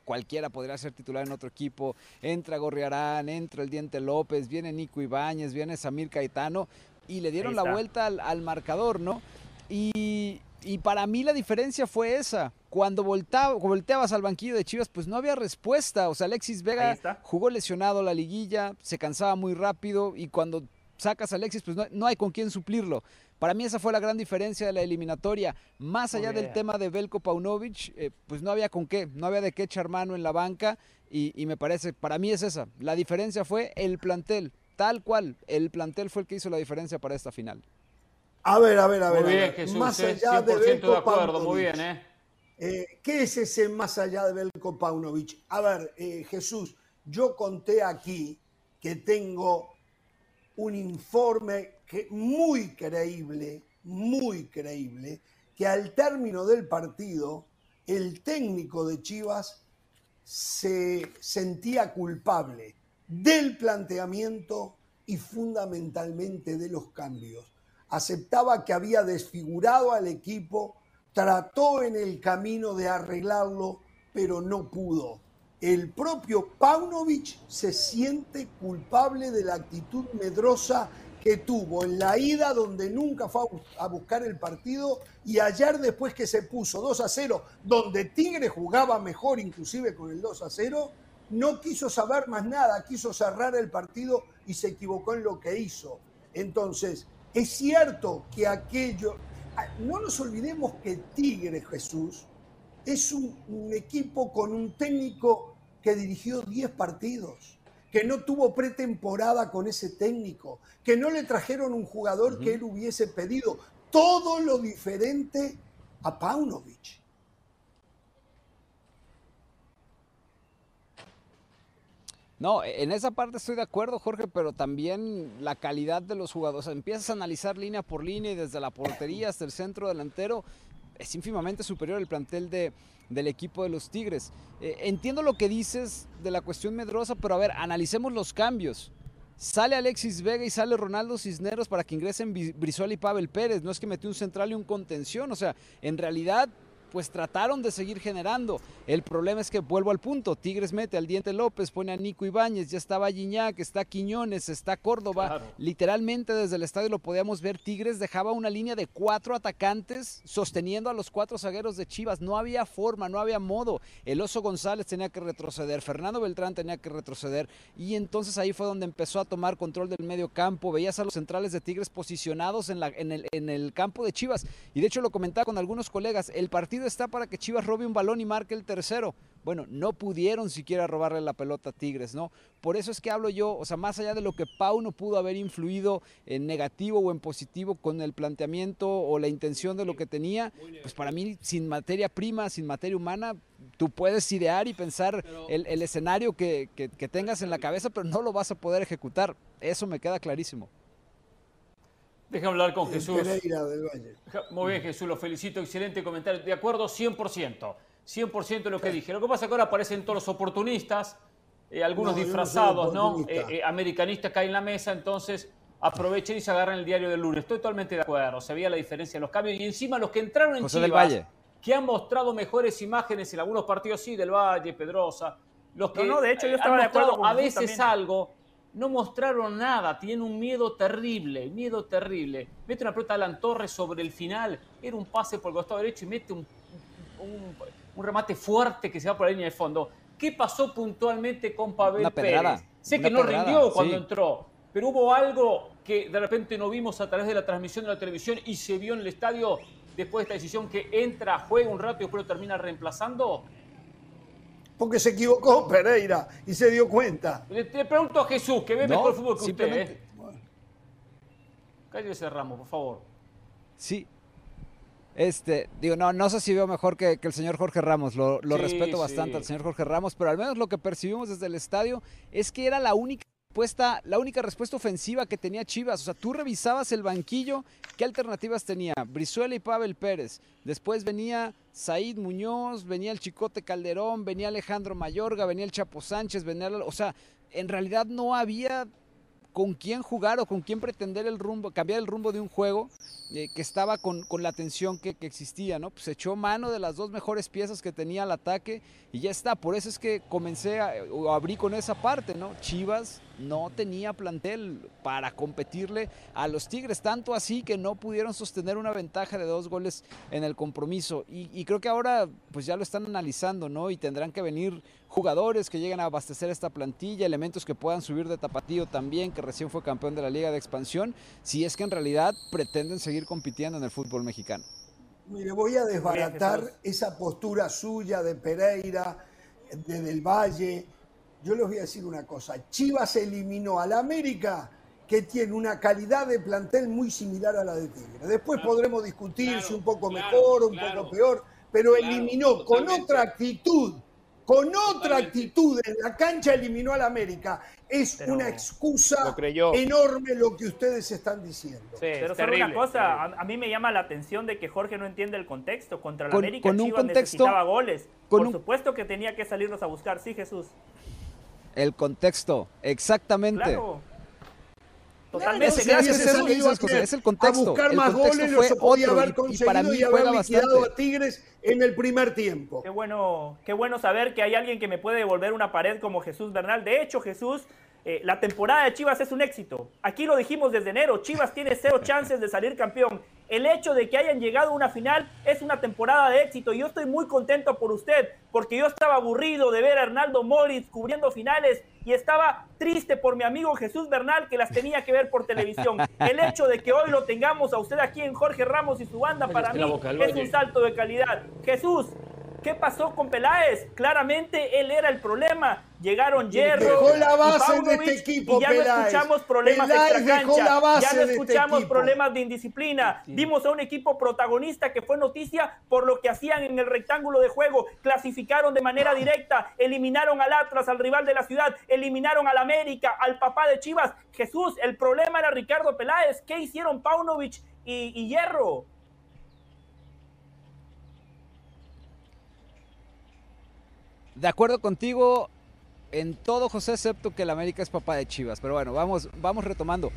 cualquiera podría ser titular en otro equipo. Entra Gorriarán, entra el Diente López, viene Nico Ibáñez, viene Samir Caetano y le dieron la vuelta al, marcador, ¿no? y, para mí la diferencia fue esa. Cuando volteabas al banquillo de Chivas, pues no había respuesta. O sea, Alexis Vega jugó lesionado la liguilla, se cansaba muy rápido y cuando sacas a Alexis, pues no, hay con quién suplirlo. Para mí esa fue la gran diferencia de la eliminatoria. Más allá del tema de Belko Paunovic, eh, pues no había con qué, no había de qué echar mano en la banca y, y me parece, para mí es esa. La diferencia fue el plantel, tal cual. El plantel fue el que hizo la diferencia para esta final. A ver, a ver, a ver. Muy bien, Jesús, más allá de, Belko de acuerdo, muy bien, ¿eh? ¿eh? ¿Qué es ese más allá de Belko Paunovic? A ver, eh, Jesús, yo conté aquí que tengo un informe que, muy creíble, muy creíble, que al término del partido el técnico de Chivas se sentía culpable del planteamiento y fundamentalmente de los cambios aceptaba que había desfigurado al equipo, trató en el camino de arreglarlo, pero no pudo. El propio Paunovic se siente culpable de la actitud medrosa que tuvo en la ida donde nunca fue a buscar el partido y ayer después que se puso 2 a 0, donde Tigre jugaba mejor inclusive con el 2 a 0, no quiso saber más nada, quiso cerrar el partido y se equivocó en lo que hizo. Entonces, es cierto que aquello, ah, no nos olvidemos que Tigre Jesús es un, equipo con un técnico que dirigió 10 partidos, que no tuvo pretemporada con ese técnico, que no le trajeron un jugador que él hubiese pedido, todo lo diferente a Paunovic. No, en esa parte estoy de acuerdo, Jorge, pero también la calidad de los jugadores. empiezas a analizar línea por línea y desde la portería hasta el centro delantero. Es ínfimamente superior el plantel de, del equipo de los Tigres. Eh, entiendo lo que dices de la cuestión medrosa, pero a ver, analicemos los cambios. Sale Alexis Vega y sale Ronaldo Cisneros para que ingresen Brizuela y Pavel Pérez. No es que metió un central y un contención. O sea, en realidad pues trataron de seguir generando. El problema es que vuelvo al punto, Tigres mete al Diente López, pone a Nico Ibáñez, ya estaba Giñac, está Quiñones, está Córdoba. Literalmente desde el estadio lo podíamos ver, Tigres dejaba una línea de cuatro atacantes sosteniendo a los cuatro zagueros de Chivas. No había forma, no había modo. El Oso González tenía que retroceder, Fernando Beltrán tenía que retroceder y entonces ahí fue donde empezó a tomar control del medio campo. Veías a los centrales de Tigres posicionados en, la, en, el, en el campo de Chivas. Y de hecho lo comentaba con algunos colegas, el partido está para que Chivas robe un balón y marque el tercero. Bueno, no pudieron siquiera robarle la pelota a Tigres, ¿no? Por eso es que hablo yo, o sea, más allá de lo que Pau no pudo haber influido en negativo o en positivo con el planteamiento o la intención de lo que tenía, pues para mí, sin materia prima, sin materia humana, tú puedes idear y pensar el, escenario que tengas en la cabeza, pero no lo vas a poder ejecutar. Eso me queda clarísimo. Deja hablar con Jesús. Muy bien, Jesús, lo felicito. Excelente comentario. De acuerdo, 100%. 100% de lo que dije. Lo que pasa es que ahora aparecen todos los oportunistas, eh, algunos disfrazados, ¿no? Eh, eh, americanistas caen en la mesa, entonces aprovechen y se agarran el diario del lunes. Estoy totalmente de acuerdo. Se veía la diferencia en los cambios. Y encima los que entraron en Chivas, que han mostrado mejores imágenes en algunos partidos, sí, del Valle, Pedrosa. Los que no, de hecho, yo estaba de acuerdo a veces algo no mostraron nada, tienen un miedo terrible, miedo terrible. Mete una pelota a Alan Torres sobre el final, era un pase por el costado derecho y mete un, remate fuerte que se va por la línea de fondo. ¿Qué pasó puntualmente con Pavel Pérez? Sé que no rindió cuando entró, pero hubo algo que de repente no vimos a través de la transmisión de la televisión y se vio en el estadio después de esta decisión que entra, juega un rato y después lo termina reemplazando porque se equivocó Pereira y se dio cuenta. Le, pregunto a Jesús, que ve mejor fútbol que usted. ¿eh? Cállese, Ramos, por favor. Sí. Este, digo, no, no sé si veo mejor que, el señor Jorge Ramos, lo, respeto bastante al señor Jorge Ramos, pero al menos lo que percibimos desde el estadio es que era la única la única respuesta ofensiva que tenía Chivas. O sea, tú revisabas el banquillo, ¿qué alternativas tenía? Brizuela y Pavel Pérez. Después venía Said Muñoz, venía el Chicote Calderón, venía Alejandro Mayorga, venía el Chapo Sánchez, venía... O sea, en realidad no había con quién jugar o con quién pretender el rumbo, cambiar el rumbo de un juego eh, que estaba con, la tensión que, existía, ¿no? Pues echó mano de las dos mejores piezas que tenía el ataque y ya está. Por eso es que comencé a, o abrí con esa parte, ¿no? Chivas no tenía plantel para competirle a los Tigres, tanto así que no pudieron sostener una ventaja de dos goles en el compromiso. Y, creo que ahora pues ya lo están analizando, ¿no? Y tendrán que venir jugadores que lleguen a abastecer esta plantilla, elementos que puedan subir de tapatío también, que recién fue campeón de la Liga de Expansión, si es que en realidad pretenden seguir compitiendo en el fútbol mexicano. Mire, voy a desbaratar esa postura suya de Pereira, de Del Valle. Yo les voy a decir una cosa. Chivas eliminó al América, que tiene una calidad de plantel muy similar a la de Tigre. Después podremos discutir si un poco mejor o un poco peor, pero eliminó con otra actitud con otra actitud en la cancha eliminó al América. Es una excusa enorme lo que ustedes están diciendo. pero solo una cosa, a, mí me llama la atención de que Jorge no entiende el contexto. Contra el América Chivas necesitaba goles. Por supuesto que tenía que salirnos a buscar, sí, Jesús. El contexto, exactamente. Claro. Totalmente. es, el contexto. A buscar más goles lo se podía haber conseguido y, para mí y haber liquidado a Tigres en el primer tiempo. Qué bueno, qué bueno saber que hay alguien que me puede devolver una pared como Jesús Bernal. De hecho, Jesús, eh, la temporada de Chivas es un éxito. Aquí lo dijimos desde enero, Chivas tiene cero chances de salir campeón. El hecho de que hayan llegado a una final es una temporada de éxito y yo estoy muy contento por usted, porque yo estaba aburrido de ver a Hernaldo Moritz cubriendo finales y estaba triste por mi amigo Jesús Bernal que las tenía que ver por televisión. El hecho de que hoy lo tengamos a usted aquí en Jorge Ramos y su banda para mí es un salto de calidad. Jesús, ¿Qué pasó con Peláez? Claramente él era el problema. Llegaron Hierro, dejó la base de este equipo, y ya no escuchamos problemas Peláez ya no este escuchamos problemas de indisciplina. Vimos a un equipo protagonista que fue noticia por lo que hacían en el rectángulo de juego. Clasificaron de manera directa, eliminaron al Atlas, al rival de la ciudad, eliminaron al América, al papá de Chivas. Jesús, el problema era Ricardo Peláez. ¿Qué hicieron Paunovic y, y Hierro? De acuerdo contigo en todo, José, excepto que el América es papá de Chivas. Pero bueno, vamos, vamos retomando.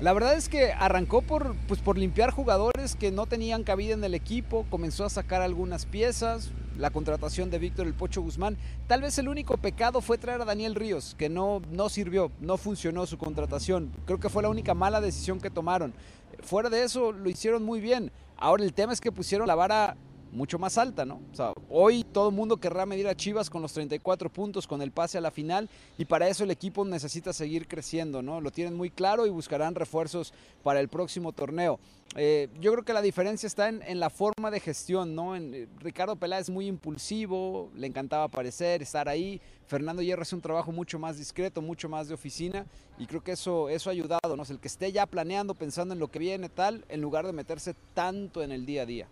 La verdad es que arrancó por, pues por limpiar jugadores que no tenían cabida en el equipo, comenzó a sacar algunas piezas, la contratación de Víctor El Pocho Guzmán. Tal vez el único pecado fue traer a Daniel Ríos, que no, no sirvió, no funcionó su contratación. Creo que fue la única mala decisión que tomaron. Fuera de eso, lo hicieron muy bien. Ahora el tema es que pusieron la vara mucho más alta, ¿no? O sea, hoy todo el mundo querrá medir a Chivas con los 34 puntos, con el pase a la final, y para eso el equipo necesita seguir creciendo, ¿no? Lo tienen muy claro y buscarán refuerzos para el próximo torneo. Eh, yo creo que la diferencia está en, la forma de gestión, ¿no? En, eh, Ricardo Peláez es muy impulsivo, le encantaba aparecer, estar ahí. Fernando Hierro hace un trabajo mucho más discreto, mucho más de oficina, y creo que eso, eso ha ayudado, ¿no? el que esté ya planeando, pensando en lo que viene, tal, en lugar de meterse tanto en el día a día.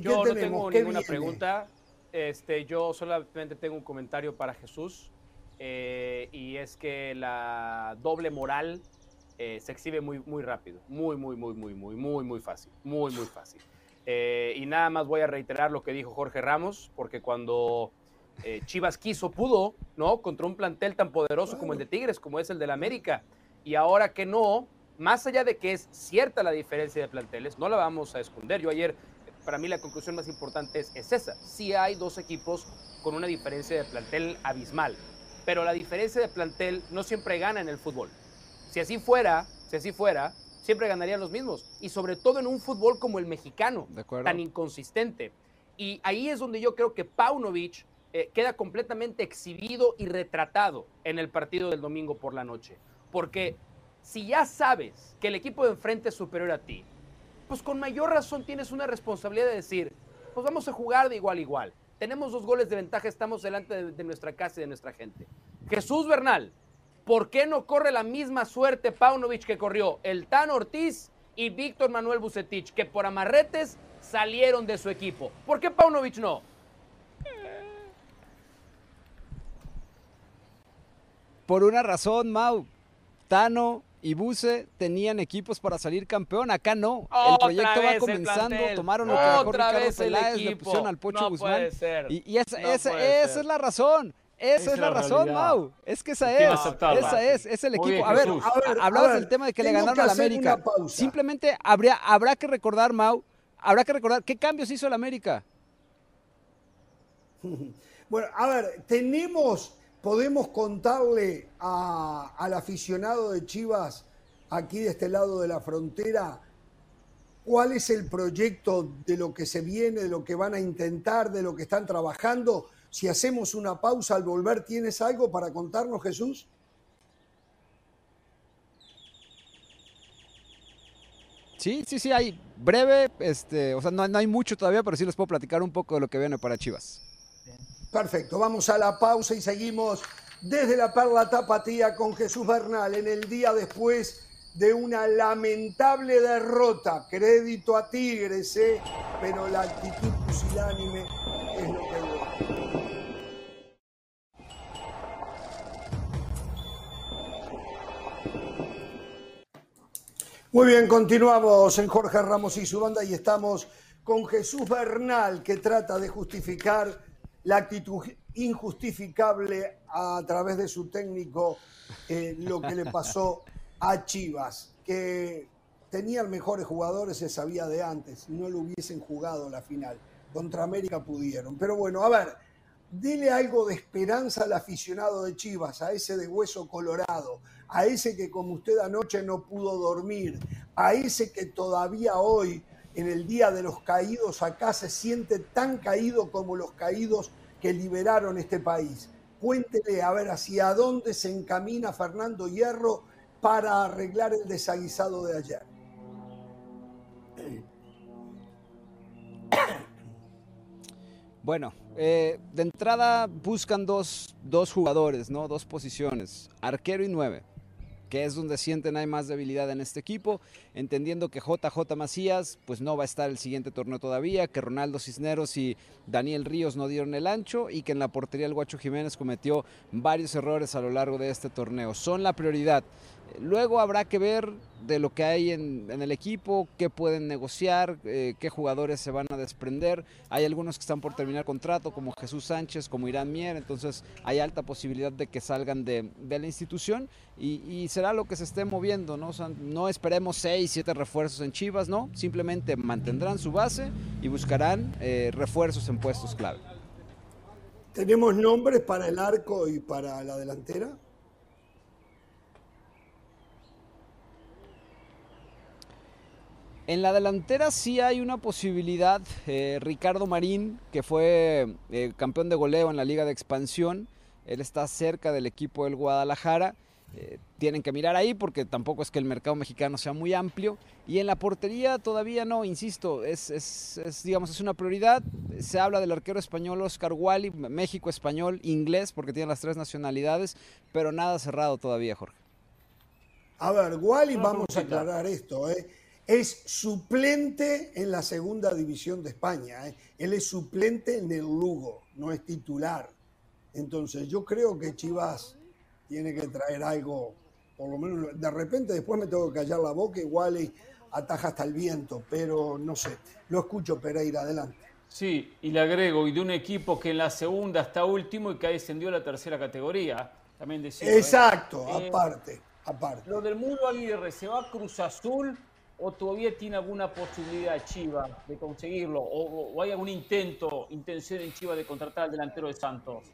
Yo no tengo ninguna pregunta. Este, yo solamente tengo un comentario para Jesús. Eh, y es que la doble moral eh, se exhibe muy, muy rápido. Muy, muy, muy, muy, muy, muy, muy fácil. Muy, muy fácil. Eh, y nada más voy a reiterar lo que dijo Jorge Ramos, porque cuando Chivas quiso, pudo, ¿no? Contra un plantel tan poderoso como el de Tigres, como es el del América. Y ahora que no, más allá de que es cierta la diferencia de planteles, no la vamos a esconder. Yo ayer para mí la conclusión más importante es, esa. Sí hay dos equipos con una diferencia de plantel abismal, pero la diferencia de plantel no siempre gana en el fútbol. Si así fuera, si así fuera, siempre ganarían los mismos. Y sobre todo en un fútbol como el mexicano, tan inconsistente. Y ahí es donde yo creo que Paunovic eh, queda completamente exhibido y retratado en el partido del domingo por la noche. Porque si ya sabes que el equipo de enfrente es superior a ti, pues con mayor razón tienes una responsabilidad de decir, pues vamos a jugar de igual a igual. Tenemos dos goles de ventaja, estamos delante de, nuestra casa y de nuestra gente. Jesús Bernal, ¿por qué no corre la misma suerte Paunovic que corrió el Tan Ortiz y Víctor Manuel Bucetich, que por amarretes salieron de su equipo? ¿Por qué Paunovic no? Por una razón, Mau. Tano y Buse tenían equipos para salir campeón. Acá no. el proyecto va comenzando. Tomaron lo que dejó Ricardo Peláez, le pusieron al Pocho Guzmán. Y, esa, es la razón. Esa es, la, razón, Mau. Es que esa es. Esa es. Es el equipo. a, ver, hablabas del tema de que le ganaron al América. Simplemente habría, habrá que recordar, Mau, habrá que recordar qué cambios hizo el América. <laughs> Bueno, a ver, tenemos podemos contarle al aficionado de Chivas aquí de este lado de la frontera cuál es el proyecto de lo que se viene, de lo que van a intentar, de lo que están trabajando. Si hacemos una pausa al volver, ¿tienes algo para contarnos, Jesús? Sí, sí, sí, hay breve, este, o sea, no, no hay mucho todavía, pero sí les puedo platicar un poco de lo que viene para Chivas. Perfecto, vamos a la pausa y seguimos desde la Perla Tapatía con Jesús Bernal en el día después de una lamentable derrota. Crédito a Tigres, ¿eh? pero la actitud pusilánime es lo que duele. Muy bien, continuamos en Jorge Ramos y su banda y estamos con Jesús Bernal que trata de justificar la actitud injustificable a través de su técnico eh, lo que le pasó a Chivas, que tenían mejores jugadores, se sabía de antes, no lo hubiesen jugado la final. Contra América pudieron. Pero bueno, a ver, dile algo de esperanza al aficionado de Chivas, a ese de hueso colorado, a ese que como usted anoche no pudo dormir, a ese que todavía hoy en el Día de los Caídos acá se siente tan caído como los caídos que liberaron este país. Cuéntele a ver hacia dónde se encamina Fernando Hierro para arreglar el desaguisado de ayer. <coughs> Bueno, eh, de entrada buscan dos, dos jugadores, ¿no? Dos posiciones, arquero y nueve que es donde sienten hay más debilidad en este equipo, entendiendo que JJ Macías pues no va a estar el siguiente torneo todavía, que Ronaldo Cisneros y Daniel Ríos no dieron el ancho y que en la portería el Guacho Jiménez cometió varios errores a lo largo de este torneo. Son la prioridad. Luego habrá que ver de lo que hay en, el equipo, qué pueden negociar, eh, qué jugadores se van a desprender. Hay algunos que están por terminar contrato, como Jesús Sánchez, como Irán Mier, entonces hay alta posibilidad de que salgan de, la institución y, será lo que se esté moviendo, ¿no? esperemos seis, siete refuerzos en Chivas, ¿no? Simplemente mantendrán su base y buscarán eh, refuerzos en puestos clave. ¿Tenemos nombres para el arco y para la delantera? En la delantera sí hay una posibilidad. Eh, Ricardo Marín, que fue eh, campeón de goleo en la Liga de Expansión, él está cerca del equipo del Guadalajara. Eh, tienen que mirar ahí porque tampoco es que el mercado mexicano sea muy amplio. Y en la portería todavía no, insisto, es, es, digamos, es una prioridad. Se habla del arquero español Oscar Wally, México español, inglés, porque tiene las tres nacionalidades, pero nada cerrado todavía, Jorge. A ver, Wally, vamos a aclarar esto, ¿eh? Es suplente en la segunda división de España. ¿eh? Él es suplente en el Lugo, no es titular. Entonces yo creo que Chivas tiene que traer algo, por lo menos de repente después me tengo que callar la boca, igual y ataja hasta el viento, pero no sé. Lo escucho Pereira, adelante. Sí, y le agrego, y de un equipo que en la segunda está último y que descendió a la tercera categoría. También ¿eh? Exacto, eh, aparte, aparte. Lo del Mundo Aguirre, ¿se va a Cruz Azul o todavía tiene alguna posibilidad Chivas de conseguirlo? ¿O, hay algún intento, intención en Chivas de contratar al delantero de Santos?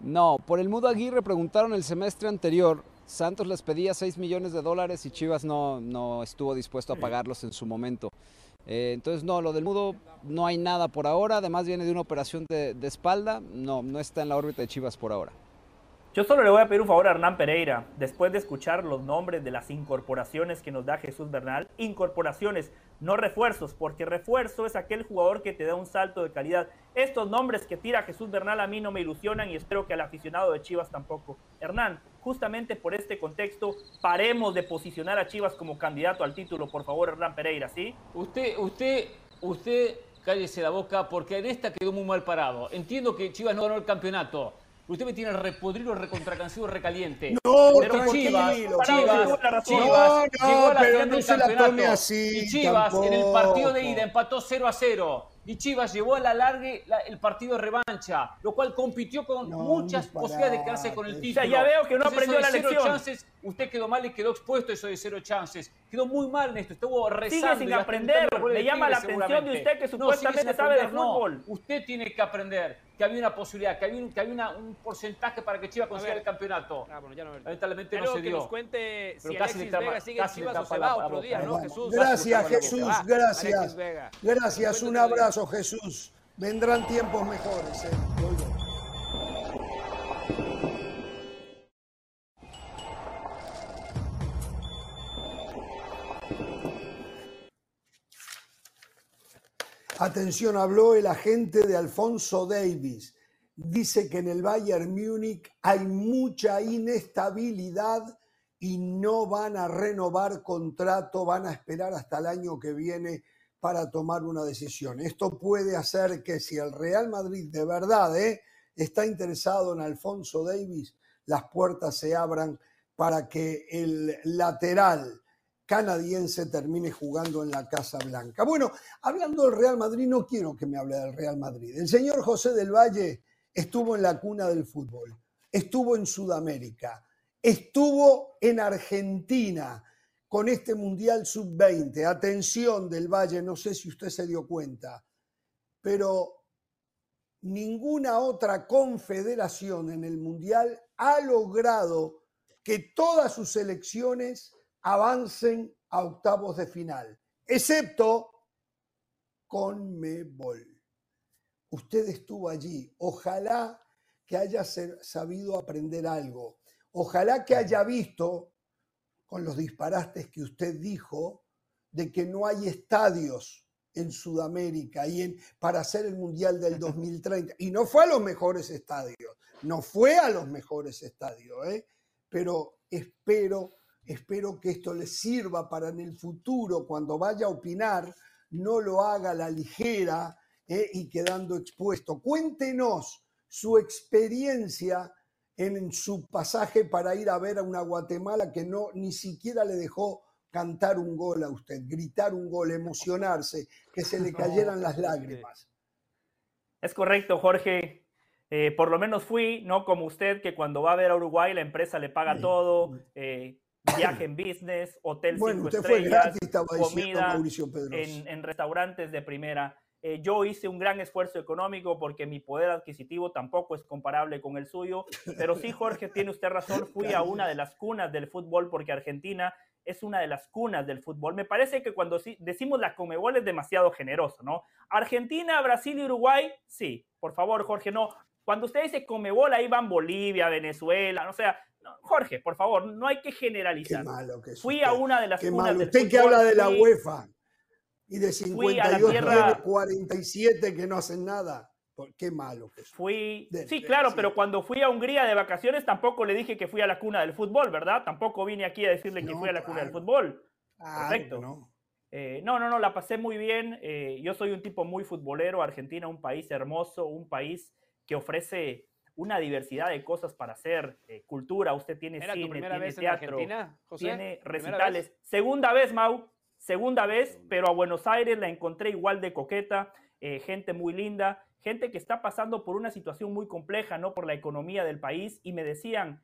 No, por el Mudo Aguirre preguntaron el semestre anterior. Santos les pedía 6 millones de dólares y Chivas no, no estuvo dispuesto a pagarlos en su momento. Eh, entonces, no, lo del Mudo no hay nada por ahora. Además, viene de una operación de, de espalda. No, no está en la órbita de Chivas por ahora. Yo solo le voy a pedir un favor a Hernán Pereira, después de escuchar los nombres de las incorporaciones que nos da Jesús Bernal, incorporaciones, no refuerzos, porque refuerzo es aquel jugador que te da un salto de calidad. Estos nombres que tira Jesús Bernal a mí no me ilusionan y espero que al aficionado de Chivas tampoco. Hernán, justamente por este contexto, paremos de posicionar a Chivas como candidato al título, por favor, Hernán Pereira, ¿sí? Usted, usted, usted, cállese la boca, porque en esta quedó muy mal parado. Entiendo que Chivas no ganó el campeonato Usted me tiene repodrido, recontracancido, recaliente. No, pero Chivas, Chivas, Chivas, llegó a la final del campeonato. Así, y Chivas en el partido de ida empató 0 a 0. Y Chivas llevó a la larga el partido de revancha, lo cual compitió con muchas posibilidades de quedarse con el título. O sea, ya veo que no aprendió la lección. Chances, usted quedó mal y quedó expuesto eso de cero chances. quedó muy mal en esto, estuvo rezando. Sigue sin aprender, le llama la atención de usted que supuestamente sabe de fútbol. usted tiene que aprender que había una posibilidad, que había un, que había un porcentaje para que Chivas consiga el campeonato. Ah, bueno, ya no, Lamentablemente no se dio. que nos cuente si casi Alexis Vega sigue en Chivas o se va otro día, ¿no, Jesús? Gracias, Jesús, gracias. Gracias, un abrazo, Jesús. Vendrán tiempos mejores. Eh. Atención, habló el agente de Alfonso Davis. Dice que en el Bayern Múnich hay mucha inestabilidad y no van a renovar contrato, van a esperar hasta el año que viene para tomar una decisión. Esto puede hacer que si el Real Madrid de verdad ¿eh? está interesado en Alfonso Davis, las puertas se abran para que el lateral canadiense termine jugando en la Casa Blanca. Bueno, hablando del Real Madrid, no quiero que me hable del Real Madrid. El señor José del Valle estuvo en la cuna del fútbol, estuvo en Sudamérica, estuvo en Argentina con este Mundial Sub-20. Atención del Valle, no sé si usted se dio cuenta, pero ninguna otra confederación en el Mundial ha logrado que todas sus selecciones avancen a octavos de final, excepto con Mebol. Usted estuvo allí. Ojalá que haya sabido aprender algo. Ojalá que haya visto, con los disparates que usted dijo, de que no hay estadios en Sudamérica y en, para hacer el Mundial del <laughs> 2030. Y no fue a los mejores estadios, no fue a los mejores estadios, ¿eh? pero espero Espero que esto les sirva para en el futuro, cuando vaya a opinar, no lo haga a la ligera eh, y quedando expuesto. Cuéntenos su experiencia en su pasaje para ir a ver a una Guatemala que no ni siquiera le dejó cantar un gol a usted, gritar un gol, emocionarse, que se le <laughs> cayeran las lágrimas. Es correcto, Jorge. Eh, por lo menos fui, no como usted, que cuando va a ver a Uruguay la empresa le paga todo, eh, viaje <coughs> en business, hotel cinco estrellas, comida en, en, restaurantes de primera. Eh, yo hice un gran esfuerzo económico porque mi poder adquisitivo tampoco es comparable con el suyo, pero sí, Jorge, tiene usted razón, <laughs> fui a una de las cunas del fútbol porque Argentina es una de las cunas del fútbol. Me parece que cuando decimos la Comebol es demasiado generoso, ¿no? Argentina, Brasil y Uruguay, sí, por favor, Jorge, no. Cuando usted dice Comebol, ahí van Bolivia, Venezuela, o sea, Jorge, por favor, no hay que generalizar. Qué malo que Fui a una de las Qué malo. Usted que habla de la UEFA y de 52 tierra, 47 que no hacen nada. Qué malo que. Fui. sí, claro, pero cuando fui a Hungría de vacaciones tampoco le dije que fui a la cuna del fútbol, ¿verdad? Tampoco vine aquí a decirle que fui a la cuna del fútbol. Perfecto. No. Eh, no, no, no, la pasé muy bien. Eh, yo soy un tipo muy futbolero. Argentina, un país hermoso, un país que ofrece una diversidad de cosas para hacer, eh, cultura, usted tiene cine, tiene teatro, tiene recitales. Segunda vez, Mau, segunda vez, pero a Buenos Aires la encontré igual de coqueta, eh, gente muy linda, gente que está pasando por una situación muy compleja, ¿no? Por la economía del país, y me decían,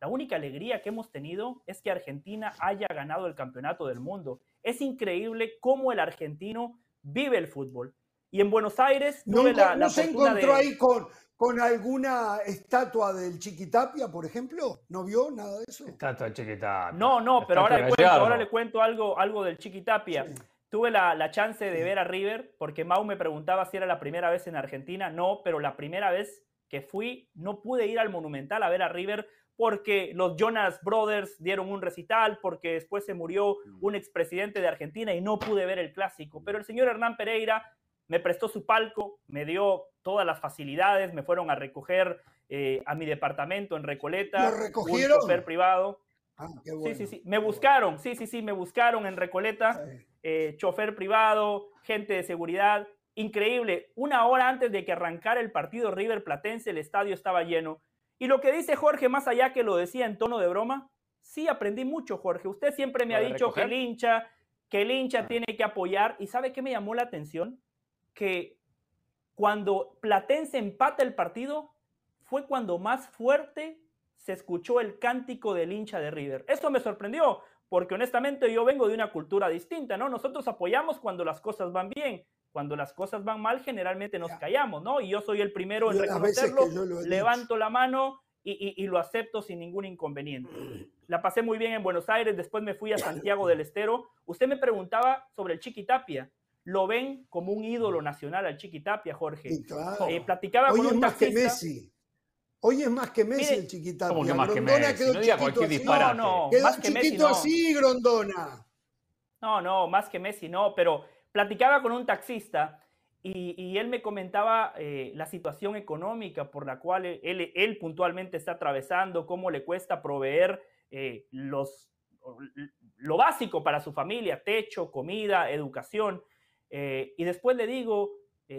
la única alegría que hemos tenido es que Argentina haya ganado el campeonato del mundo. Es increíble cómo el argentino vive el fútbol. Y en Buenos Aires no, la, se encontró ahí con, con alguna estatua del Chiquitapia, por ejemplo? ¿No vio nada de eso? Estatua del Chiquitapia. No, no, pero ahora le, cuento, ahora le, cuento, algo, algo del Chiquitapia. Tuve la, chance de ver a River porque Mau me preguntaba si era la primera vez en Argentina. No, pero la primera vez que fui no pude ir al Monumental a ver a River porque los Jonas Brothers dieron un recital, porque después se murió mm. un expresidente de Argentina y no pude ver el clásico. Pero el señor Hernán Pereira me prestó su palco, me dio todas las facilidades, me fueron a recoger eh, a mi departamento en Recoleta. ¿Lo recogieron? Un chofer privado. Ah, qué bueno. Sí, sí, sí. Me buscaron, sí, sí, sí, me buscaron en Recoleta. Eh, chofer privado, gente de seguridad. Increíble. Una hora antes de que arrancara el partido River Platense, el estadio estaba lleno. Y lo que dice Jorge, más allá que lo decía en tono de broma, sí aprendí mucho, Jorge. Usted siempre me ha dicho que el hincha, que el hincha ah. tiene que apoyar. ¿Y sabe qué me llamó la atención? Que cuando Platense empata el partido, fue cuando más fuerte se escuchó el cántico del hincha de River. Eso me sorprendió, porque honestamente yo vengo de una cultura distinta, ¿no? Nosotros apoyamos cuando las cosas van bien, cuando las cosas van mal generalmente nos callamos, ¿no? Y yo soy el primero en reconocerlo, levanto la mano y, lo acepto sin ningún inconveniente. La pasé muy bien en Buenos Aires, después me fui a Santiago del Estero. Usted me preguntaba sobre el Chiquitapia. Lo ven como un ídolo nacional al Chiquitapia, Jorge. Sí, claro. Eh, platicaba Hoy con es más que Messi. Hoy es más que Messi el Chiquitapia. ¿Cómo que más que Messi? quedó no así. No, no, quedó más que chiquito Messi, no. así, Grondona. No, no, más que Messi, no, pero platicaba con un taxista y, él me comentaba eh, la situación económica por la cual él, él, puntualmente está atravesando, cómo le cuesta proveer eh, los, lo básico para su familia, techo, comida, educación. Eh, y después le digo,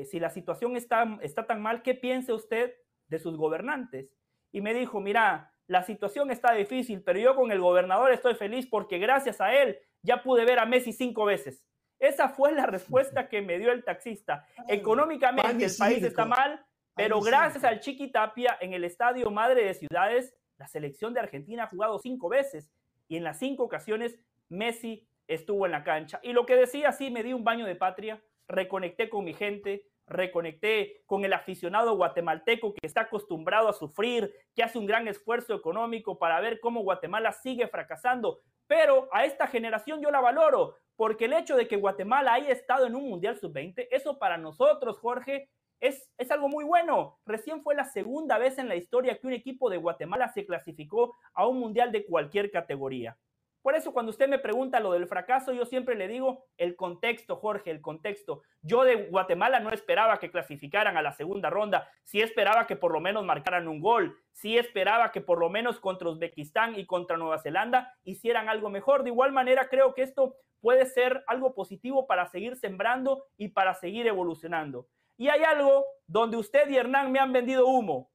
si la situación está, está tan mal, ¿qué piensa usted de sus gobernantes? Y me dijo, mira, la situación está difícil, pero yo con el gobernador estoy feliz porque gracias a él ya pude ver a Messi cinco veces. Esa fue la respuesta que me dio el taxista. Económicamente el país está mal, pero gracias al Chiqui Tapia en el Estadio Madre de Ciudades, la selección de Argentina ha jugado cinco veces y en las cinco ocasiones Messi estuvo en la cancha. Y lo que decía, sí, me di un baño de patria, reconecté con mi gente, reconecté con el aficionado guatemalteco que está acostumbrado a sufrir, que hace un gran esfuerzo económico para ver cómo Guatemala sigue fracasando. Pero a esta generación yo la valoro, porque el hecho de que Guatemala haya estado en un Mundial Sub-20, eso para nosotros, Jorge, es, es, algo muy bueno. Recién fue la segunda vez en la historia que un equipo de Guatemala se clasificó a un Mundial de cualquier categoría. Por eso cuando usted me pregunta lo del fracaso, yo siempre le digo el contexto, Jorge, el contexto. Yo de Guatemala no esperaba que clasificaran a la segunda ronda, sí esperaba que por lo menos marcaran un gol, sí esperaba que por lo menos contra Uzbekistán y contra Nueva Zelanda hicieran algo mejor. De igual manera, creo que esto puede ser algo positivo para seguir sembrando y para seguir evolucionando. Y hay algo donde usted y Hernán me han vendido humo.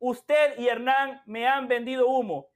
Usted y Hernán me han vendido humo.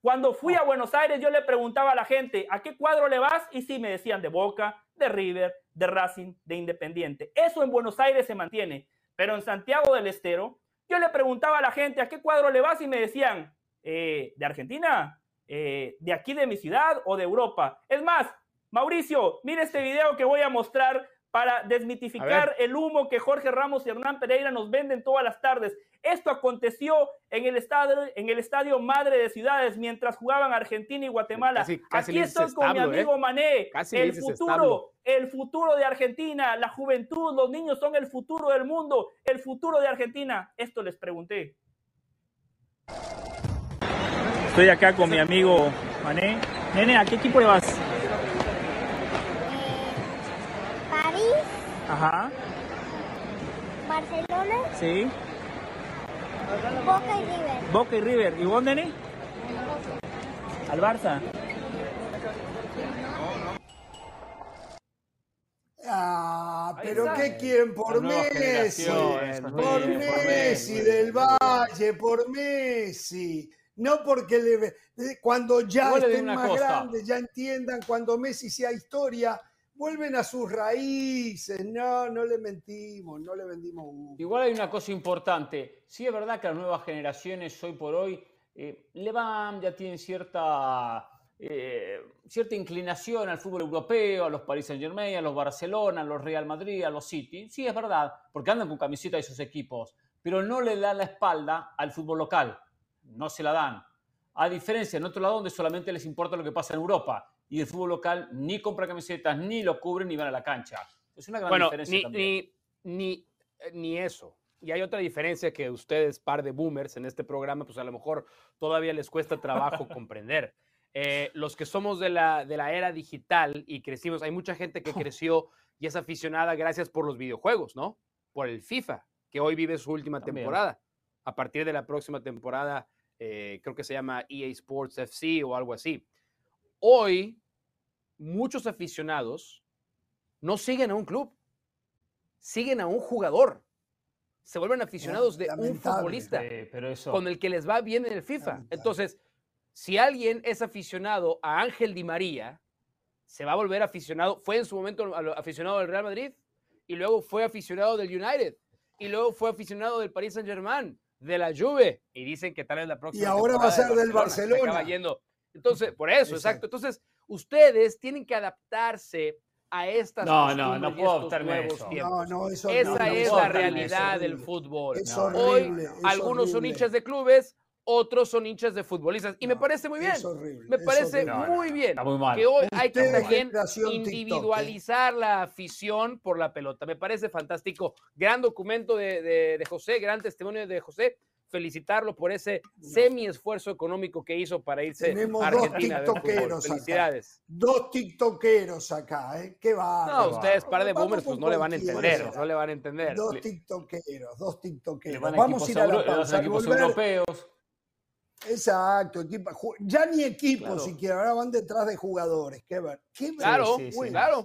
Cuando fui a Buenos Aires, yo le preguntaba a la gente, ¿a qué cuadro le vas? Y sí, me decían de Boca, de River, de Racing, de Independiente. Eso en Buenos Aires se mantiene. Pero en Santiago del Estero, yo le preguntaba a la gente, ¿a qué cuadro le vas? Y me decían, eh, ¿de Argentina? Eh, ¿De aquí de mi ciudad o de Europa? Es más, Mauricio, mire este video que voy a mostrar para desmitificar el humo que Jorge Ramos y Hernán Pereira nos venden todas las tardes. Esto aconteció en el estadio, en el estadio Madre de Ciudades mientras jugaban Argentina y Guatemala. Aquí estoy con mi amigo ¿eh? Mané. el futuro, el futuro de Argentina, la juventud, los niños son el futuro del mundo, el futuro de Argentina. Esto les pregunté. Estoy acá con mi amigo Mané. Nene, ¿a qué equipo le vas? Ajá. Barcelona. Sí. Boca y River. Boca y River. ¿Y vos, Nene? Al Barça. Ah, pero ¿qué quieren por Messi? Por Messi del Valle, por Messi. No porque le, cuando ya estén más grandes, ya entiendan, cuando Messi sea historia, vuelven a sus raíces. No, no le mentimos, no le vendimos. Igual hay una cosa importante. Sí es verdad que las nuevas generaciones hoy por hoy eh, le van, ya tienen cierta, eh, cierta inclinación al fútbol europeo, a los Paris Saint Germain, a los Barcelona, a los Real Madrid, a los City. Sí es verdad, porque andan con camiseta de esos equipos, pero no le dan la espalda al fútbol local. No se la dan. A diferencia en otro lado donde solamente les importa lo que pasa en Europa y el fútbol local ni compra camisetas, ni lo cubren, ni van a la cancha. Es una gran diferencia ni, también. Ni, eh, ni, eso. Y hay otra diferencia que ustedes, par de boomers en este programa, pues a lo mejor todavía les cuesta trabajo <laughs> comprender. Eh, los que somos de la, de la era digital y crecimos, hay mucha gente que creció y es aficionada gracias por los videojuegos, ¿no? Por el FIFA, que hoy vive su última temporada. A partir de la próxima temporada, eh, creo que se llama EA Sports FC o algo así. Hoy, muchos aficionados no siguen a un club, siguen a un jugador. Se vuelven aficionados de un futbolista con el que les va bien en el FIFA. Entonces, si alguien es aficionado a Ángel Di María, se va a volver aficionado, fue en su momento aficionado del Real Madrid y luego fue aficionado del United y luego fue aficionado del Paris Saint-Germain, de la Juve y dicen que tal vez la próxima Y ahora va a ser del Barcelona. Entonces, por eso, exacto. Entonces, Ustedes tienen que adaptarse a estas no, no, no puedo optarme nuevos eso. tiempos. No, no, eso Esa no, no, es no, la realidad es del fútbol. Horrible, Hoy es algunos son horrible. hinchas de clubes, otros son hinchas de futbolistas. Y me parece muy bien. es horrible, Me parece horrible. muy bien. Está muy mal. Que hoy hay que también generación TikTok, ¿eh? individualizar la afición por la pelota. Me parece fantástico. Gran documento de, de- de José, gran testimonio de José. Felicitarlo por ese semi esfuerzo económico que hizo para irse Tenemos a dos Argentina. fútbol. tiktokeros acá. Felicidades. Dos tiktokeros acá, ¿eh? Qué va. No, ustedes, par de boomers, con pues no le van a entender. No le van a entender. Dos tiktokeros, dos tiktokeros. van Vamos a ir a la pausa. Al equipos volver- europeos. Exacto, equipo, ju- ya ni equipo Claro. siquiera, ahora van detrás de jugadores. Qué, ver- qué Claro, sí, claro.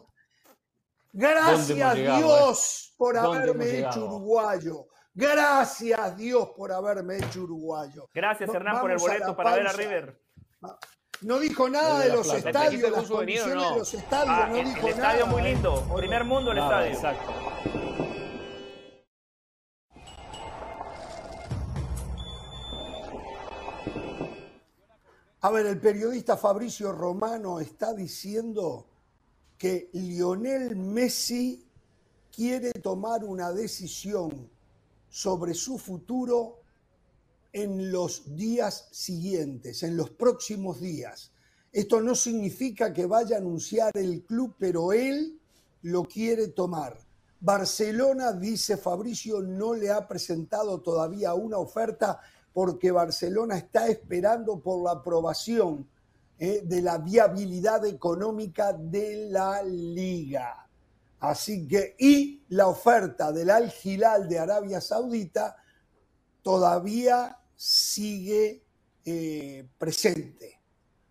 ¿Dónde Gracias llegado, Dios por ¿Dónde haberme hecho uruguayo. Gracias Dios por haberme hecho uruguayo. Gracias, Hernán, por el boleto para ver a. River. No dijo nada de los Plata. ¿Le estadios, las de no? los estadios, Ah, no el, dijo el estadio muy lindo. Primer mundo el Nada, estadio. exacto. A ver, el periodista Fabricio Romano está diciendo que Lionel Messi quiere tomar una decisión sobre su futuro en los días siguientes, en los próximos días. Esto no significa que vaya a anunciar el club, pero él lo quiere tomar. Barcelona, dice Fabricio, no le ha presentado todavía una oferta porque Barcelona está esperando por la aprobación eh, de la viabilidad económica de la liga. Así que, y la oferta del Al Hilal de Arabia Saudita todavía sigue eh, presente.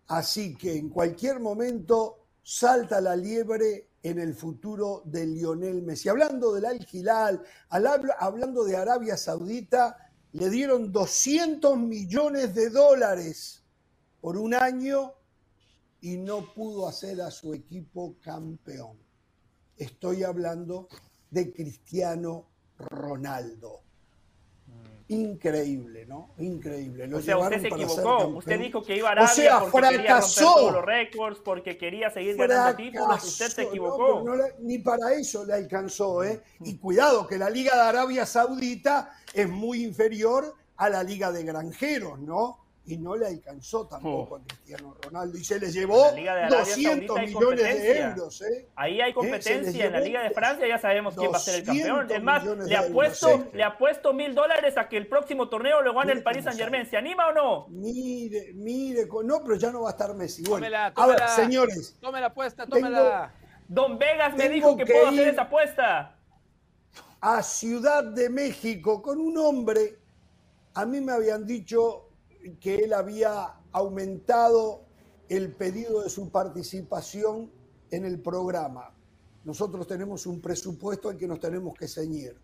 Así que en cualquier momento salta la liebre en el futuro de Lionel Messi. Hablando del Al Hilal, al- hablando de Arabia Saudita, le dieron 200 millones de dólares por un año y no pudo hacer a su equipo campeón. Estoy hablando de Cristiano Ronaldo. Increíble, ¿no? Increíble. Lo O sea, usted se equivocó. Usted dijo que iba a Arabia O sea, porque quería romper fracasó. todos los récords, porque quería seguir ganando títulos. Usted se equivocó. no, pero no le- ni para eso le alcanzó, ¿eh? Y cuidado, que la Liga de Arabia Saudita es muy inferior a la Liga de Granjeros, ¿no? Y no le alcanzó tampoco Oh. a Cristiano Ronaldo. Y se le llevó En la Liga de Arabia 200 Saudita hay millones de euros, ¿eh? Ahí hay competencia. En la Liga de Francia ya sabemos quién va a ser el campeón. 200 Es más, le de euros, apuesto, sí. le apuesto mil dólares a que el próximo torneo lo gane Mire el Paris Saint Germain. ¿Se anima o no? Mire, mire, no, pero ya no va a estar Messi. Bueno, Tómela, a ver, tómela. señores, Tome la apuesta, Tengo- tómela. Don Vegas me Tengo dijo que, que puedo hacer esa apuesta. a Ciudad de México con un hombre, a mí me habían dicho que él había aumentado el pedido de su participación en el programa. Nosotros tenemos un presupuesto al que nos tenemos que ceñir.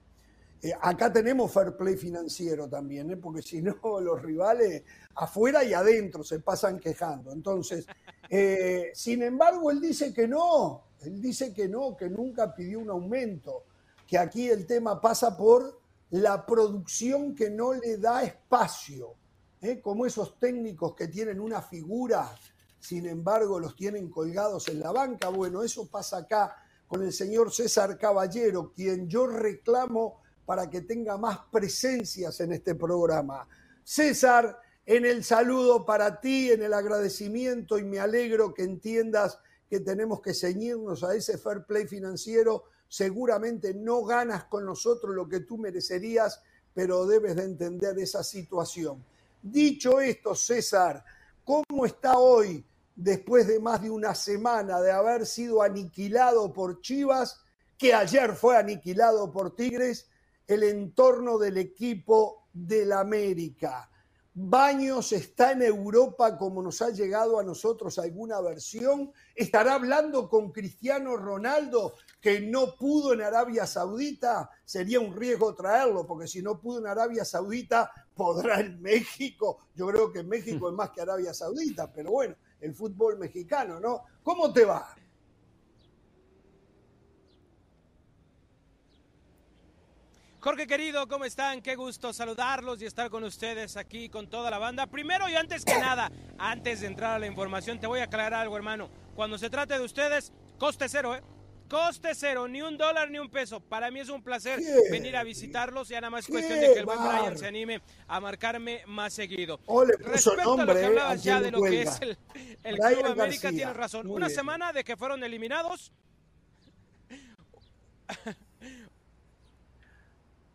Eh, acá tenemos fair play financiero también, ¿eh? porque si no, <laughs> los rivales afuera y adentro se pasan quejando. Entonces, eh, sin embargo, él dice que no, él dice que no, que nunca pidió un aumento, que aquí el tema pasa por la producción que no le da espacio, ¿eh? como esos técnicos que tienen una figura, sin embargo los tienen colgados en la banca. Bueno, eso pasa acá con el señor César Caballero, quien yo reclamo para que tenga más presencias en este programa. César, en el saludo para ti, en el agradecimiento y me alegro que entiendas que tenemos que ceñirnos a ese fair play financiero. Seguramente no ganas con nosotros lo que tú merecerías, pero debes de entender esa situación. Dicho esto, César, ¿cómo está hoy, después de más de una semana de haber sido aniquilado por Chivas, que ayer fue aniquilado por Tigres, el entorno del equipo del América? Baños está en Europa como nos ha llegado a nosotros alguna versión. ¿Estará hablando con Cristiano Ronaldo que no pudo en Arabia Saudita? Sería un riesgo traerlo, porque si no pudo en Arabia Saudita, podrá en México. Yo creo que México es más que Arabia Saudita, pero bueno, el fútbol mexicano, ¿no? ¿Cómo te va? Jorge querido, ¿cómo están? Qué gusto saludarlos y estar con ustedes aquí con toda la banda. Primero y antes que nada, antes de entrar a la información, te voy a aclarar algo, hermano. cuando se trate de ustedes, coste cero, ¿eh? Coste cero, ni un dólar ni un peso. Para mí es un placer venir a visitarlos. Ya nada más es cuestión de que el buen Brian se anime a marcarme más seguido. Respecto a lo que hablabas ya de lo que es el, Club América, tienes razón. Una semana de que fueron eliminados. <laughs>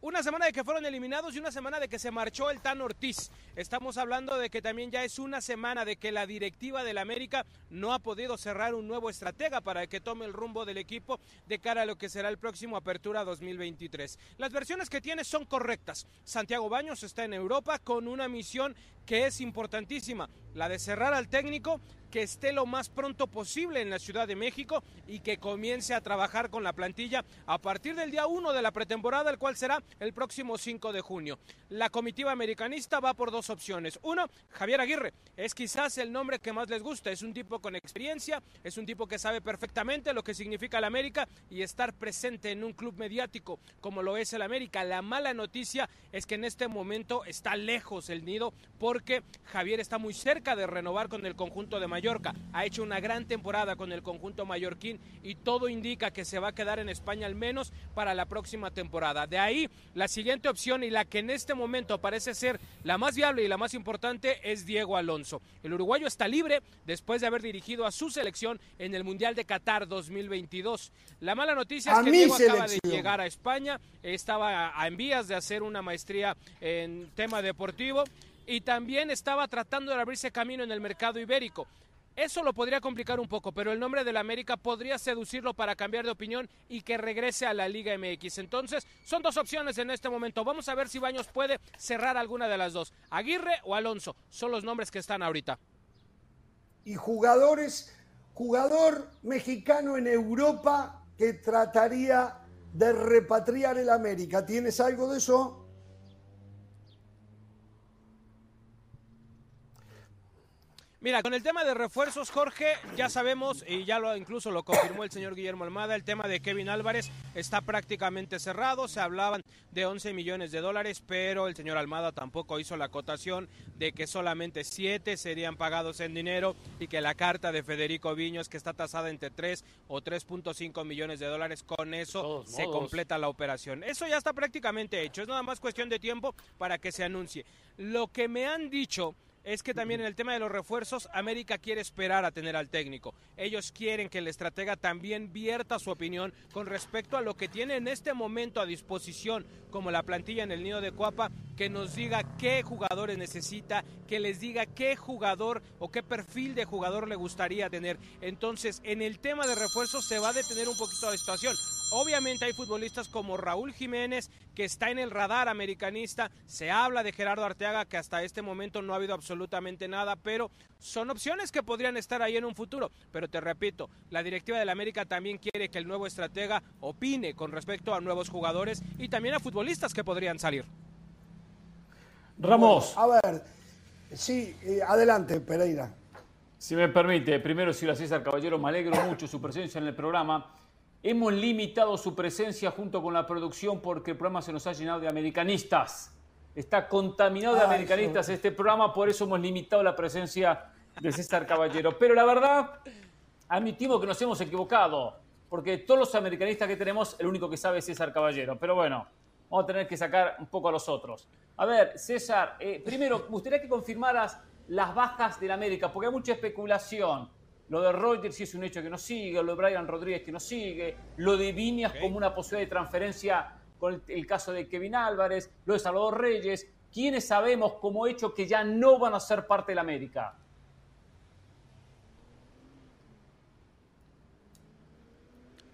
Una semana de que fueron eliminados y una semana de que se marchó el Tan Ortiz. Estamos hablando de que también ya es una semana de que la directiva del América no ha podido cerrar un nuevo estratega para que tome el rumbo del equipo de cara a lo que será el próximo Apertura 2023. Las versiones que tiene son correctas. Santiago Baños está en Europa con una misión que es importantísima, la de cerrar al técnico que esté lo más pronto posible en la Ciudad de México y que comience a trabajar con la plantilla a partir del día 1 de la pretemporada, el cual será el próximo 5 de junio. La comitiva americanista va por dos opciones. Uno, Javier Aguirre. Es quizás el nombre que más les gusta. Es un tipo con experiencia, es un tipo que sabe perfectamente lo que significa el América y estar presente en un club mediático como lo es el América. La mala noticia es que en este momento está lejos el nido porque Javier está muy cerca de renovar con el conjunto de Mayor ha hecho una gran temporada con el conjunto mallorquín y todo indica que se va a quedar en España al menos para la próxima temporada. De ahí, la siguiente opción y la que en este momento parece ser la más viable y la más importante es Diego Alonso. El uruguayo está libre después de haber dirigido a su selección en el Mundial de Qatar 2022. La mala noticia es que Diego acaba de llegar a España, estaba en vías de hacer una maestría en tema deportivo y también estaba tratando de abrirse camino en el mercado ibérico. Eso lo podría complicar un poco, pero el nombre del América podría seducirlo para cambiar de opinión y que regrese a la Liga MX. Entonces, son dos opciones en este momento. Vamos a ver si Baños puede cerrar alguna de las dos. Aguirre o Alonso son los nombres que están ahorita. Y jugadores, jugador mexicano en Europa que trataría de repatriar el América. ¿Tienes algo de eso? Mira, con el tema de refuerzos, Jorge, ya sabemos, y ya lo incluso lo confirmó el señor Guillermo Almada, el tema de Kevin Álvarez está prácticamente cerrado. Se hablaban de 11 millones de dólares, pero el señor Almada tampoco hizo la acotación de que solamente 7 serían pagados en dinero y que la carta de Federico Viños, que está tasada entre 3 o 3.5 millones de dólares, con eso se completa la operación. Eso ya está prácticamente hecho. Es nada más cuestión de tiempo para que se anuncie. Lo que me han dicho es que también en el tema de los refuerzos, América quiere esperar a tener al técnico. Ellos quieren que el estratega también vierta su opinión con respecto a lo que tiene en este momento a disposición, como la plantilla en el nido de Cuapa, que nos diga qué jugadores necesita, que les diga qué jugador o qué perfil de jugador le gustaría tener. Entonces, en el tema de refuerzos se va a detener un poquito la situación. Obviamente hay futbolistas como Raúl Jiménez, que está en el radar americanista. Se habla de Gerardo Arteaga, que hasta este momento no ha habido absolutamente nada, pero son opciones que podrían estar ahí en un futuro. Pero te repito, la directiva del América también quiere que el nuevo estratega opine con respecto a nuevos jugadores y también a futbolistas que podrían salir. Ramos. a ver, sí, eh, adelante, Pereira. Si me permite, primero si a César Caballero, me alegro mucho su presencia en el programa. Hemos limitado su presencia junto con la producción porque el programa se nos ha llenado de americanistas. Está contaminado de americanistas este programa, por eso hemos limitado la presencia de César Caballero. Pero la verdad, admitimos que nos hemos equivocado, porque todos los americanistas que tenemos, el único que sabe es César Caballero. Pero bueno, vamos a tener que sacar un poco a los otros. A ver, César, eh, primero, me gustaría que confirmaras las bajas del América, porque hay mucha especulación. Lo de Reuters sí es un hecho que no sigue, lo de Brian Rodríguez que no sigue, lo de Viñas como una posibilidad de transferencia con el, caso de Kevin Álvarez, lo de Salvador Reyes. ¿Quiénes sabemos como hecho que ya no van a ser parte del América?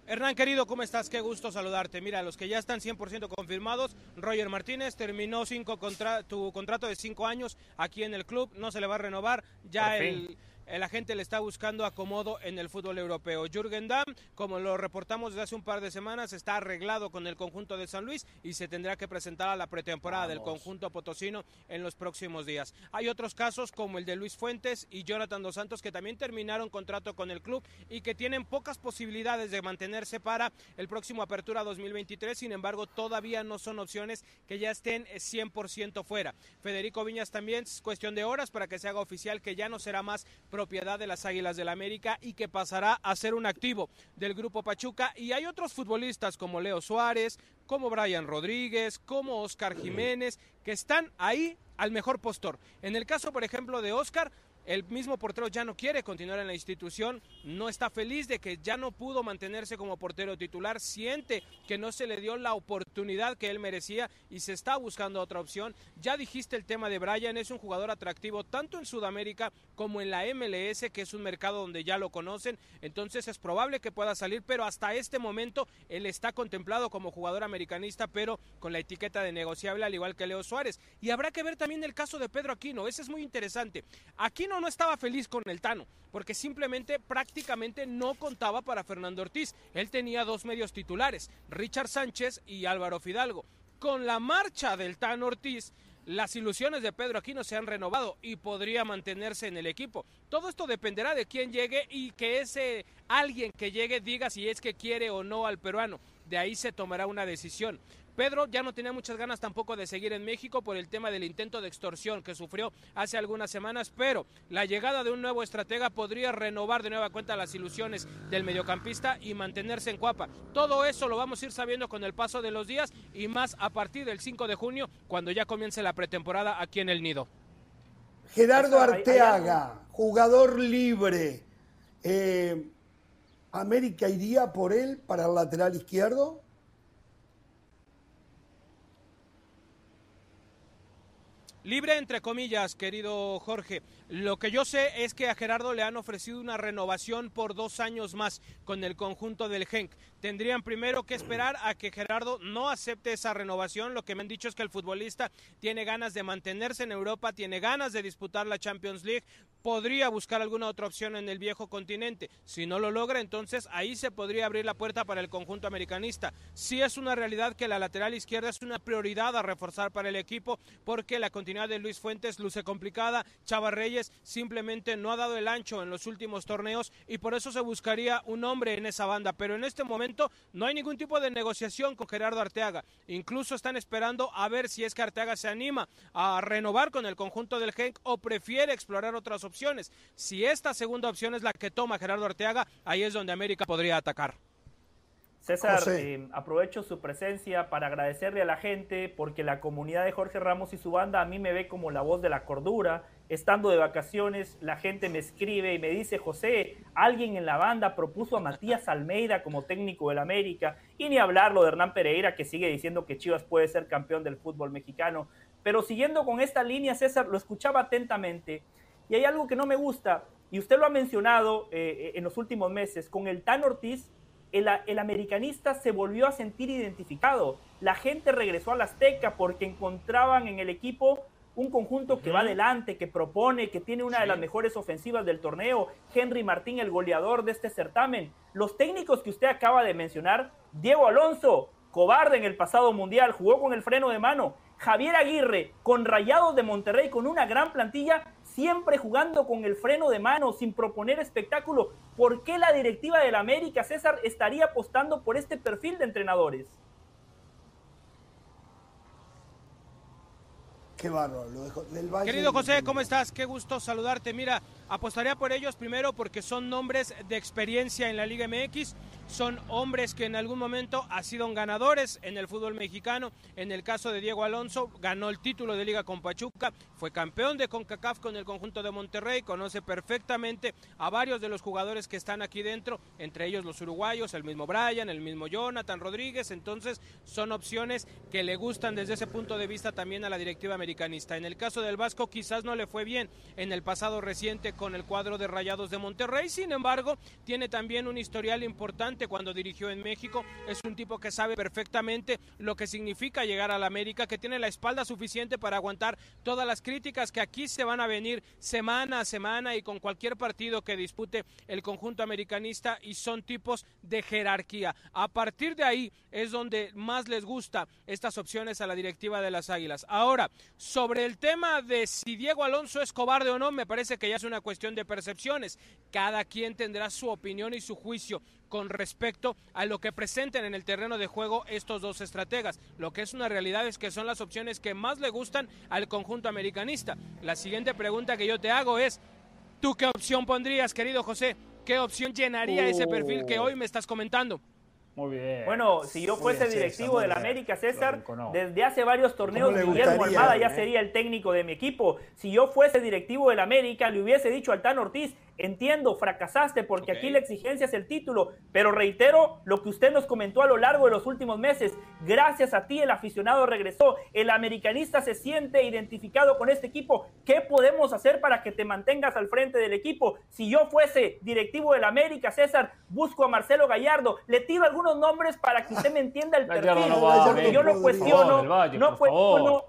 Hernán, querido, ¿cómo estás? Qué gusto saludarte. Mira, los que ya están 100% confirmados, Roger Martínez terminó cinco contra tu contrato de cinco años aquí en el club, no se le va a renovar, ya el la gente le está buscando acomodo en el fútbol europeo. Jürgen Damm, como lo reportamos desde hace un par de semanas, está arreglado con el conjunto de San Luis y se tendrá que presentar a la pretemporada del conjunto potosino en los próximos días. Hay otros casos como el de Luis Fuentes y Jonathan Dos Santos que también terminaron contrato con el club y que tienen pocas posibilidades de mantenerse para el próximo Apertura 2023, sin embargo todavía no son opciones que ya estén 100% fuera. Federico Viñas también es cuestión de horas para que se haga oficial que ya no será más pro propiedad de las Águilas del la América y que pasará a ser un activo del Grupo Pachuca. Y hay otros futbolistas como Leo Suárez, como Brian Rodríguez, como Oscar Jiménez, que están ahí al mejor postor. En el caso, por ejemplo, de Oscar, el mismo portero ya no quiere continuar en la institución, no está feliz de que ya no pudo mantenerse como portero titular, siente que no se le dio la oportunidad que él merecía y se está buscando otra opción. Ya dijiste el tema de Brian, es un jugador atractivo tanto en Sudamérica como en la MLS, que es un mercado donde ya lo conocen, entonces es probable que pueda salir, pero hasta este momento él está contemplado como jugador americanista, pero con la etiqueta de negociable, al igual que Leo Suárez. Y habrá que ver también el caso de Pedro Aquino, ese es muy interesante. Aquino no estaba feliz con el Tano, porque simplemente prácticamente no contaba para Fernando Ortiz. Él tenía dos medios titulares, Richard Sánchez y Álvaro Fidalgo. Con la marcha del Tano Ortiz, las ilusiones de Pedro Aquino se han renovado y podría mantenerse en el equipo. Todo esto dependerá de quién llegue y que ese alguien que llegue diga si es que quiere o no al peruano. De ahí se tomará una decisión. Pedro ya no tenía muchas ganas tampoco de seguir en México por el tema del intento de extorsión que sufrió hace algunas semanas, pero la llegada de un nuevo estratega podría renovar de nueva cuenta las ilusiones del mediocampista y mantenerse en Cuapa. Todo eso lo vamos a ir sabiendo con el paso de los días y más a partir del 5 de junio, cuando ya comience la pretemporada aquí en el Nido. Gerardo Arteaga, jugador libre. Eh, ¿América iría por él para el lateral izquierdo? Libre entre comillas, querido Jorge. Lo que yo sé es que a Gerardo le han ofrecido una renovación por dos años más con el conjunto del Genk. Tendrían primero que esperar a que Gerardo no acepte esa renovación. Lo que me han dicho es que el futbolista tiene ganas de mantenerse en Europa, tiene ganas de disputar la Champions League, podría buscar alguna otra opción en el viejo continente. Si no lo logra, entonces ahí se podría abrir la puerta para el conjunto americanista. Sí es una realidad que la lateral izquierda es una prioridad a reforzar para el equipo porque la continuidad de Luis Fuentes luce complicada. Chava Reyes simplemente no ha dado el ancho en los últimos torneos y por eso se buscaría un hombre en esa banda. Pero en este momento no hay ningún tipo de negociación con Gerardo Arteaga. Incluso están esperando a ver si es que Arteaga se anima a renovar con el conjunto del Genk o prefiere explorar otras opciones opciones. Si esta segunda opción es la que toma Gerardo Arteaga, ahí es donde América podría atacar. César, eh, aprovecho su presencia para agradecerle a la gente porque la comunidad de Jorge Ramos y su banda a mí me ve como la voz de la cordura. Estando de vacaciones, la gente me escribe y me dice, José, alguien en la banda propuso a Matías Almeida como técnico del América y ni hablarlo de Hernán Pereira que sigue diciendo que Chivas puede ser campeón del fútbol mexicano. Pero siguiendo con esta línea, César, lo escuchaba atentamente y hay algo que no me gusta, y usted lo ha mencionado eh, en los últimos meses, con el Tan Ortiz, el, el, americanista se volvió a sentir identificado. La gente regresó al Azteca porque encontraban en el equipo un conjunto que va adelante, que propone, que tiene una de las mejores ofensivas del torneo. Henry Martín, el goleador de este certamen. Los técnicos que usted acaba de mencionar, Diego Alonso, cobarde en el pasado mundial, jugó con el freno de mano. Javier Aguirre, con Rayados de Monterrey, con una gran plantilla, siempre jugando con el freno de mano, sin proponer espectáculo. ¿Por qué la directiva del América, César, estaría apostando por este perfil de entrenadores? Qué bárbaro, lo dejo del Valle. Querido José, ¿cómo estás? Qué gusto saludarte. Mira, apostaría por ellos primero porque son nombres de experiencia en la Liga MX son hombres que en algún momento han sido ganadores en el fútbol mexicano. En el caso de Diego Alonso, ganó el título de Liga con Pachuca, fue campeón de CONCACAF con el conjunto de Monterrey, conoce perfectamente a varios de los jugadores que están aquí dentro, entre ellos los uruguayos, el mismo Brian, el mismo Jonathan Rodríguez, entonces son opciones que le gustan desde ese punto de vista también a la directiva americanista. En el caso del Vasco quizás no le fue bien en el pasado reciente con el cuadro de Rayados de Monterrey, sin embargo, tiene también un historial importante cuando dirigió en México. Es un tipo que sabe perfectamente lo que significa llegar a la América, que tiene la espalda suficiente para aguantar todas las críticas que aquí se van a venir semana a semana y con cualquier partido que dispute el conjunto americanista y son tipos de jerarquía. A partir de ahí es donde más les gusta estas opciones a la directiva de las Águilas. Ahora, sobre el tema de si Diego Alonso es cobarde o no, me parece que ya es una cuestión de percepciones. Cada quien tendrá su opinión y su juicio con respecto a lo que presenten en el terreno de juego estos dos estrategas. Lo que es una realidad es que son las opciones que más le gustan al conjunto americanista. La siguiente pregunta que yo te hago es, ¿Tú qué opción pondrías, querido José? ¿Qué opción llenaría ese perfil que hoy me estás comentando? Muy bien. Bueno, si yo fuese directivo del América, César, desde hace varios torneos, Guillermo Almada ya sería el técnico de mi equipo. Si yo fuese directivo del América, le hubiese dicho al Tan Ortiz, entiendo, fracasaste porque aquí la exigencia es el título, pero reitero lo que usted nos comentó a lo largo de los últimos meses. Gracias a ti el aficionado regresó, el americanista se siente identificado con este equipo. ¿Qué podemos hacer para que te mantengas al frente del equipo? Si yo fuese directivo del América, César, busco a Marcelo Gallardo, le tiro algún unos nombres para que usted me entienda el perfil. yo no cuestiono, no cuestiono,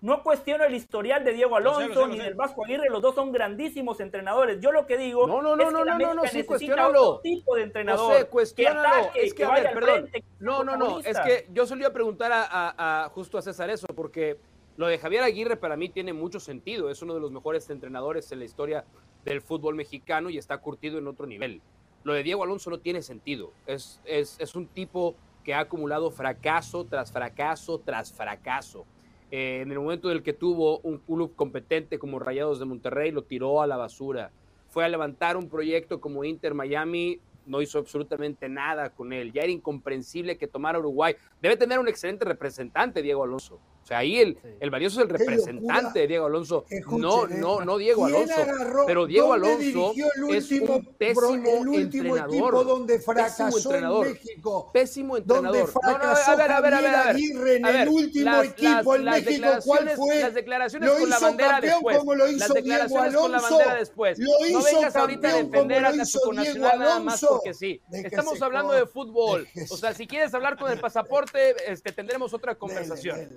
no cuestiono el historial de Diego Alonso ni del Vasco Aguirre, los dos son grandísimos entrenadores. Yo lo que digo no, no, no, es que no, la no, no, sí, otro tipo de entrenador. José, cuestiónalo. Que es que, a ver, perdón. no, no, no, es que yo solía preguntar a, a, justo a César eso, porque lo de Javier Aguirre para mí tiene mucho sentido. Es uno de los mejores entrenadores en la historia del fútbol mexicano y está curtido en otro nivel. Lo de Diego Alonso no tiene sentido. Es, es, un tipo que ha acumulado fracaso tras fracaso tras fracaso. Eh, en el momento en que tuvo un club competente como Rayados de Monterrey, lo tiró a la basura. Fue a levantar un proyecto como Inter Miami, no hizo absolutamente nada con él. Ya era incomprensible que tomara Uruguay. Debe tener un excelente representante, Diego Alonso. Sea, ahí el, el valioso es el representante de Diego Alonso. no, no, no Diego Alonso. pero Diego Alonso es un pésimo el último entrenador. Donde fracasó pésimo entrenador. En México, pésimo entrenador. Donde fracasó no, no, a ver, a ver, a ver, a ver. Aguirre en el último las, equipo en las, México, ¿cuál fue? Las declaraciones lo con la bandera después. Como lo hizo las declaraciones Diego con la bandera después. Lo hizo no vengas ahorita a defender a su nacional nada más porque sí. Estamos hablando de fútbol. O sea, si quieres hablar con el pasaporte, este, tendremos otra conversación.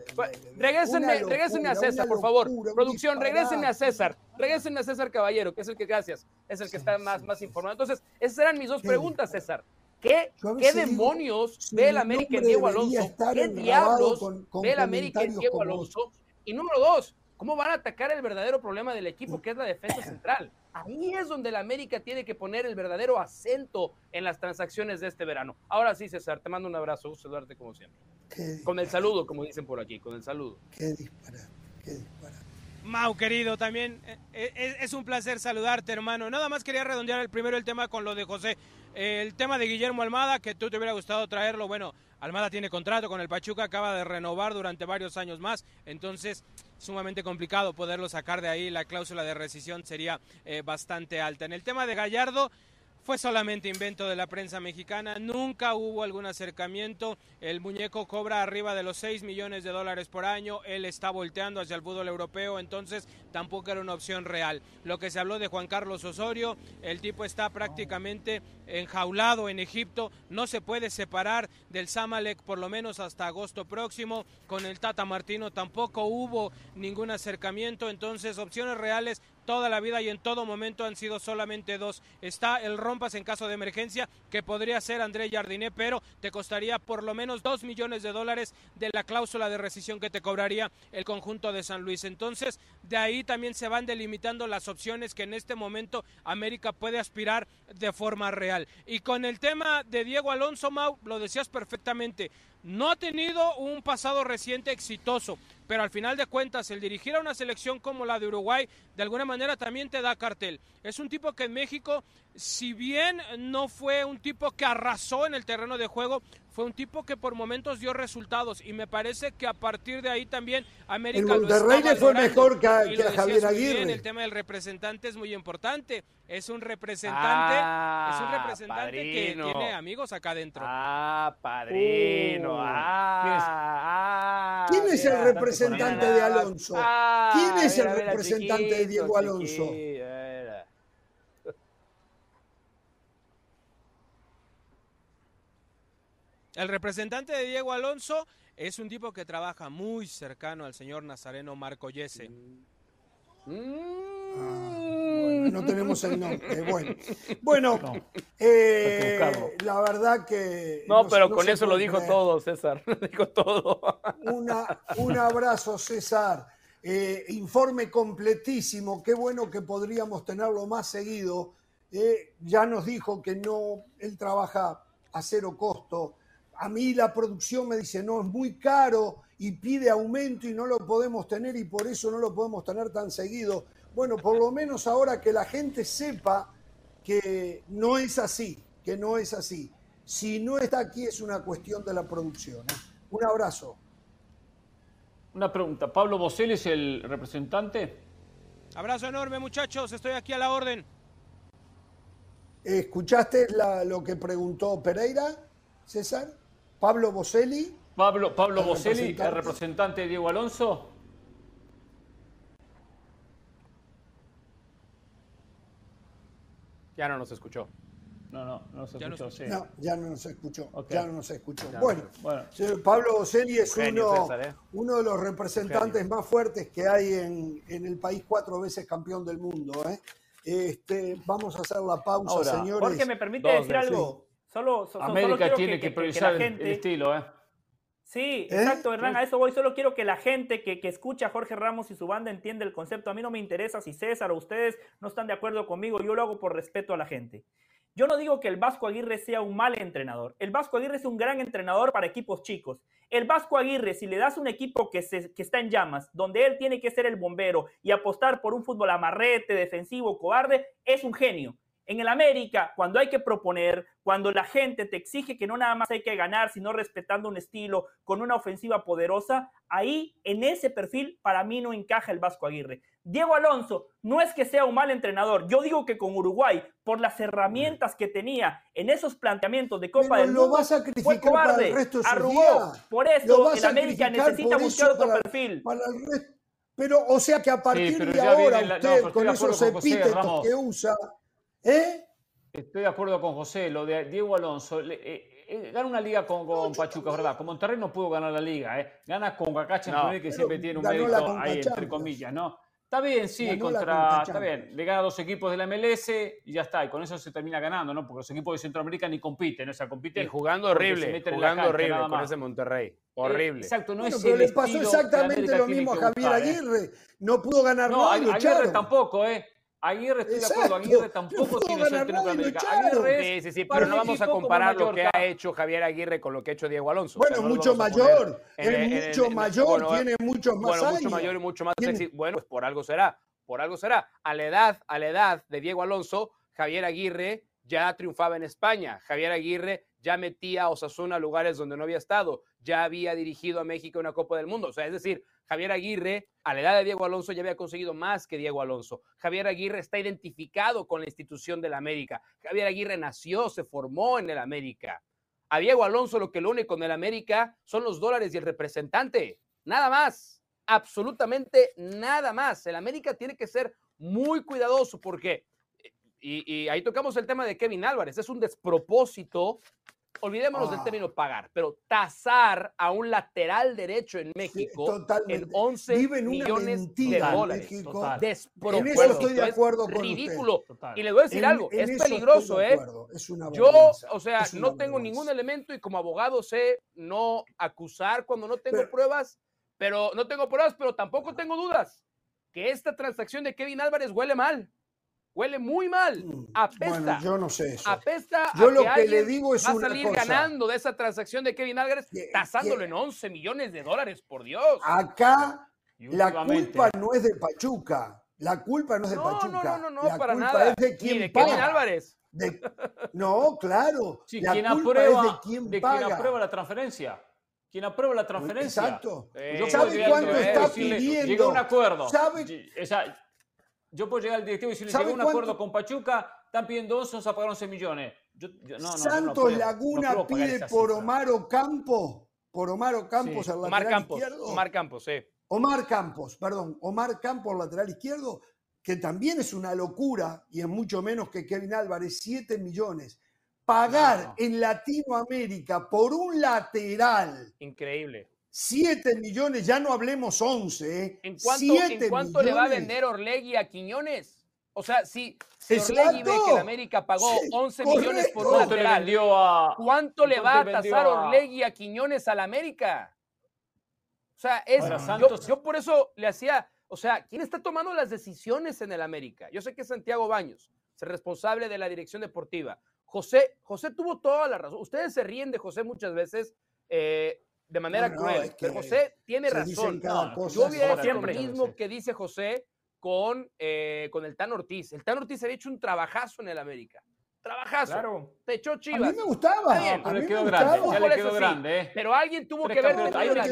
Regrésenme regrésenme a César, por favor. Producción, regrésenme a César. Regrésenme a César Caballero, que es el que, gracias, es el que está más, más informado. Entonces, esas eran mis dos preguntas, César. ¿Qué, ¿qué demonios ve el América en Diego Alonso? ¿Qué diablos ve el América en Diego Alonso? Y número dos, ¿cómo van a atacar el verdadero problema del equipo, que es la defensa central? Ahí es donde el América tiene que poner el verdadero acento en las transacciones de este verano. Ahora sí, César, te mando un abrazo, gusto saludarte como siempre. Con el saludo, como dicen por aquí, con el saludo. Qué disparate, qué disparate. Mau, querido, también eh, eh, es un placer saludarte, hermano. Nada más quería redondear el primero el tema con lo de José. El tema de Guillermo Almada, que tú te hubiera gustado traerlo. Bueno, Almada tiene contrato con el Pachuca, acaba de renovar durante varios años más. Entonces, sumamente complicado poderlo sacar de ahí. La cláusula de rescisión sería eh, bastante alta. En el tema de Gallardo, fue solamente invento de la prensa mexicana, nunca hubo algún acercamiento, el muñeco cobra arriba de los 6 millones de dólares por año, él está volteando hacia el fútbol europeo, entonces tampoco era una opción real. Lo que se habló de Juan Carlos Osorio, el tipo está prácticamente enjaulado en Egipto, no se puede separar del Samalek por lo menos hasta agosto próximo, con el Tata Martino tampoco hubo ningún acercamiento, entonces opciones reales toda la vida y en todo momento han sido solamente dos. Está el Rompas en caso de emergencia, que podría ser André Jardiné, pero te costaría por lo menos dos millones de dólares de la cláusula de rescisión que te cobraría el conjunto de San Luis. Entonces, de ahí también se van delimitando las opciones que en este momento América puede aspirar de forma real. Y con el tema de Diego Alonso, Mau, lo decías perfectamente. No ha tenido un pasado reciente exitoso, pero al final de cuentas el dirigir a una selección como la de Uruguay de alguna manera también te da cartel. Es un tipo que en México, si bien no fue un tipo que arrasó en el terreno de juego, fue un tipo que por momentos dio resultados y me parece que a partir de ahí también América el Monterrey le fue mejor que, a Javier Aguirre. el tema del representante es muy importante. Es un representante, es un representante que tiene amigos acá adentro. Ah, padrino. Uh. ah, ¿Quién es el representante de Alonso? ¿Quién es el representante de Diego Alonso? El representante de Diego Alonso es un tipo que trabaja muy cercano al señor Nazareno Marco Yese. Ah, no tenemos el nombre. <laughs> Bueno, bueno eh, la verdad que. No, pero con eso lo dijo todo, César. <laughs> Lo dijo todo. un abrazo, César. Eh, informe completísimo. Qué bueno que podríamos tenerlo más seguido. Eh, ya nos dijo que no, él trabaja a cero costo a mí la producción me dice, no, es muy caro y pide aumento y no lo podemos tener y por eso no lo podemos tener tan seguido. Bueno, por lo menos ahora que la gente sepa que no es así, que no es así. Si no está aquí es una cuestión de la producción. ¿eh? Un abrazo. Una pregunta, ¿Pablo Boselli es el representante? Abrazo enorme muchachos, estoy aquí a la orden. ¿Escuchaste lo que preguntó Pereira, César? ¿Pablo Boselli? Pablo, Pablo Boselli, el representante de Diego Alonso. Ya no nos escuchó. No, no, no se escuchó, sí. No, ya no nos escuchó. Ya no nos escuchó. bueno, Pablo Boselli es uno, ¿eh? uno de los representantes más fuertes que hay en, en, el país, cuatro veces campeón del mundo. ¿eh? Este, vamos a hacer la pausa, señores. Jorge, ¿me permite decir algo? Solo, América tiene que, priorizar el estilo, ¿eh? Sí, ¿Eh? exacto, Hernán, a eso voy. Solo quiero que la gente que, que, escucha a Jorge Ramos y su banda entienda el concepto. A mí no me interesa si César o ustedes no están de acuerdo conmigo. Yo lo hago por respeto a la gente. Yo no digo que el Vasco Aguirre sea un mal entrenador. El Vasco Aguirre es un gran entrenador para equipos chicos. El Vasco Aguirre, si le das un equipo que, se, que está en llamas, donde él tiene que ser el bombero y apostar por un fútbol amarrete, defensivo, cobarde, es un genio. En el América, cuando hay que proponer, cuando la gente te exige que no nada más hay que ganar, sino respetando un estilo con una ofensiva poderosa, ahí en ese perfil para mí no encaja el Vasco Aguirre. Diego Alonso no es que sea un mal entrenador, yo digo que con Uruguay, por las herramientas que tenía en esos planteamientos de Copa del Mundo, fue cobarde, arrugó. Por eso el América necesita buscar otro perfil. Pero, o sea que a partir de ahora, usted con esos epítetos que usa, ¿Eh? Estoy de acuerdo con José, lo de Diego Alonso. Eh, eh, gana una liga con, con Pachuca, ¿verdad? Con Monterrey no pudo ganar la liga, ¿eh? Gana con Cacacha que siempre tiene un mérito ahí, entre comillas, ¿no? Está bien, sí, contra. Está bien, le gana a dos equipos de la MLS y ya está, y con eso se termina ganando, ¿no? Porque los equipos de Centroamérica ni compiten, o sea, compiten. Y jugando horrible, jugando horrible con ese Monterrey. Horrible. exacto, no es pero le pasó exactamente lo mismo a Javier Aguirre. No pudo ganar no, Aguirre tampoco, ¿eh? Aguirre, estoy de acuerdo, Aguirre tampoco tiene ser técnico de América. Aguirre sí, sí, sí, pero no vamos a comparar lo que ha hecho Javier Aguirre con lo que ha hecho Diego Alonso. Bueno, mucho mayor, es mucho mayor, tiene muchos más bueno, años. mucho mayor y mucho más sexy. Bueno, pues por algo será, por algo será. A la edad, a la edad de Diego Alonso, Javier Aguirre ya triunfaba en España. Javier Aguirre ya metía a Osasuna a lugares donde no había estado, ya había dirigido a México una Copa del Mundo. O sea, es decir, Javier Aguirre, a la edad de Diego Alonso, ya había conseguido más que Diego Alonso. Javier Aguirre está identificado con la institución del América. Javier Aguirre nació, se formó en el América. A Diego Alonso lo que lo une con el América son los dólares y el representante. Nada más. Absolutamente nada más. El América tiene que ser muy cuidadoso porque, y, y ahí tocamos el tema de Kevin Álvarez, es un despropósito olvidémonos del ah. término pagar, pero tasar a un lateral derecho en México en 11 millones de dólares. En eso estoy de acuerdo con ridículo. Y le voy a decir algo, es peligroso, ¿eh? Yo, o sea, no tengo ningún elemento y como abogado sé no acusar cuando no tengo pruebas, pero no tengo pruebas, pero tampoco tengo dudas que esta transacción de Kevin Álvarez huele mal. Huele muy mal. Mm, apesta. Bueno, yo no sé eso. Apesta. Yo lo que, le digo es va a salir ganando de esa transacción de Kevin Álvarez, tasándolo en 11 millones de dólares, por Dios. Acá la culpa no es de Pachuca. La culpa no es de Pachuca. No, no, no, no, la para culpa nada. es de quien de paga. Kevin Álvarez. no, claro. <laughs> Sí, la quien culpa aprueba, es de quien de paga. quien aprueba la transferencia. Quien aprueba la transferencia. Exacto. Yo ¿Sabe cuánto está pidiendo? Llega a un acuerdo. ¿Sabe? Esa, yo puedo llegar al directivo y decirle, llegó a un acuerdo con Pachuca, están pidiendo 11, vamos a pagar 11 millones. Yo, yo, no, no, Santos no Laguna pide por Omar Ocampo, por Omar Ocampos sí. al Omar lateral Campos, izquierdo. Omar Campos, sí. Omar Campos, perdón, Omar Campos, lateral izquierdo, que también es una locura y es mucho menos que Kevin Álvarez, 7 millones. Pagar en Latinoamérica por un lateral Increíble. 7 millones, ya no hablemos 11, ¿eh? ¿En cuánto, Siete ¿en cuánto le va a vender Orlegui a Quiñones? O sea, si, si. Orlegui ve que el América pagó Sí, 11 millones por un correcto. ¿Cuánto le lateral, vendió a, ¿cuánto le va a ¿Cuánto le vendió tasar a- Orlegui a Quiñones al América? O sea, es, yo por eso le hacía, o sea, ¿quién está tomando las decisiones en el América? Yo sé que es Santiago Baños, es el responsable de la dirección deportiva. José, José tuvo toda la razón. Ustedes se ríen de José muchas veces eh, de manera No, no, cruel, es que pero José tiene razón. Yo hubiera hecho lo mismo que dice José con, eh, con el Tan Ortiz. El Tan Ortiz había hecho un trabajazo en el América. Trabajazo. Claro. Te echó Chivas. A mí me gustaba. Está bien, a pero mí le me quedó grande, ya le Por quedó eso sí, grande, ¿eh? Pero alguien tuvo Tres que tenido Ahí la.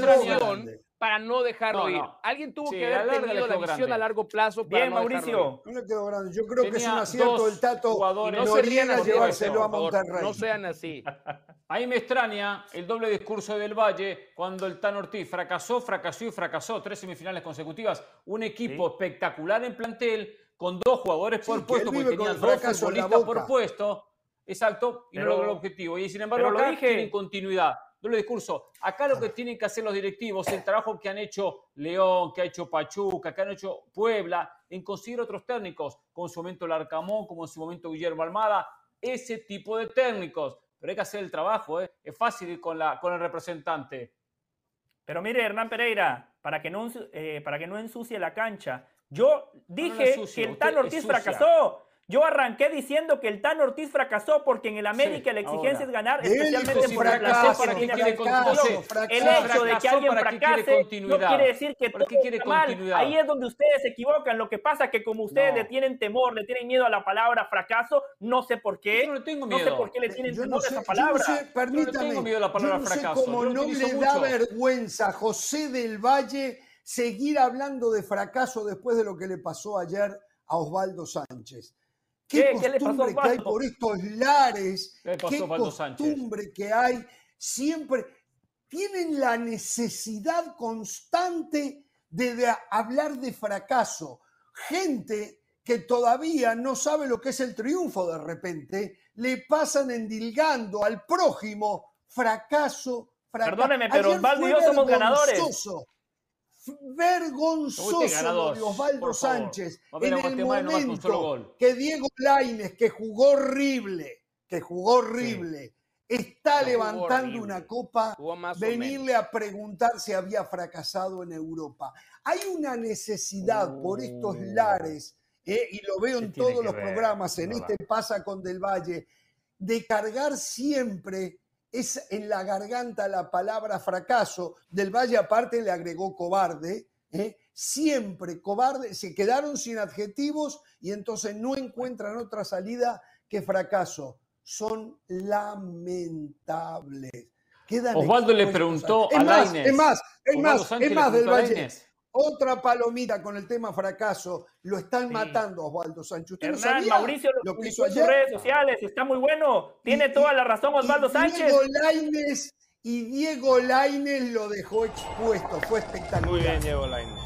Para no dejarlo No, ir. no. Alguien tuvo Sí, que haber tenido la visión grande. a largo plazo para Bien, no dejarlo ir. Mauricio. No le quedó grande. Yo creo que es un acierto del Tato jugadores. No no se rían ríen a así, llevárselo a. Monterrey. No sean así. <laughs> Ahí me extraña el doble discurso del Valle cuando el Tan Ortiz fracasó, fracasó y fracasó. Tres semifinales consecutivas. Un equipo Sí. espectacular en plantel con dos jugadores por Sí, puesto porque tenían el dos futbolistas por puesto. Exacto, y Pero- no logró el objetivo. Y sin embargo, lo acá dije. tienen continuidad. Doble discurso. Acá lo que tienen que hacer los directivos, el trabajo que han hecho León, que ha hecho Pachuca, que han hecho Puebla, en conseguir otros técnicos, como en su momento Larcamón, como en su momento Guillermo Almada, ese tipo de técnicos. Pero hay que hacer el trabajo, ¿eh? Es fácil ir con, la, con el representante. Pero mire, Hernán Pereira, para que no, eh, para que no ensucie la cancha, yo dije que el Tan Ortiz fracasó. Yo arranqué diciendo que el Tan Ortiz fracasó porque en el América Sí, la exigencia ahora. es ganar, especialmente si por placer ¿para tiene quiere continuidad? El hecho de que Fracasó, alguien ¿para qué quiere fracase no quiere decir que ¿Para todo quiere está mal. Ahí es donde ustedes se equivocan. Lo que pasa es que como ustedes No. le tienen temor, le tienen miedo a la palabra fracaso, no sé por qué. Yo no le tengo No sé miedo. por qué le tienen Yo temor no a sé, esa yo palabra. no sé, permítame. tengo miedo a la palabra yo no sé fracaso, cómo yo no le da mucho. vergüenza José del Valle seguir hablando de fracaso después de lo que le pasó ayer a Osvaldo Sánchez. Qué, ¿Qué? ¿Qué le pasó a costumbre que hay por estos lares, ¿Qué pasó Sánchez? costumbre que hay siempre. Tienen la necesidad constante de, de hablar de fracaso. Gente que todavía no sabe lo que es el triunfo de repente, le pasan endilgando al prójimo fracaso, fracaso. Perdóneme, pero Osvaldo y yo somos ganadores. Vergonzoso, de Osvaldo. Sánchez. En el momento que Diego Laines, que jugó horrible, que jugó horrible, está No, levantando horrible. una copa, venirle a preguntar si había fracasado en Europa. Hay una necesidad por estos lares, eh, y lo veo ¿Qué en todos los ver? programas, en No este pasa con Del Valle, de cargar siempre es en la garganta la palabra fracaso. Del Valle aparte le agregó cobarde, ¿eh? siempre cobarde, se quedaron sin adjetivos y entonces no encuentran otra salida que fracaso. Son lamentables. Quedan Osvaldo le preguntó Es a Lainez. Es más, es más, es más del Valle. Otra palomita con el tema fracaso. Lo están Sí. matando a Osvaldo Sánchez. ¿Usted no Hernán, sabía Mauricio lo, que hizo en sus ayer? redes sociales, está muy bueno. Tiene Y- toda la razón Osvaldo y Sánchez. Diego Lainez y Diego Lainez lo dejó expuesto. Fue espectacular. Muy bien, Diego Lainez.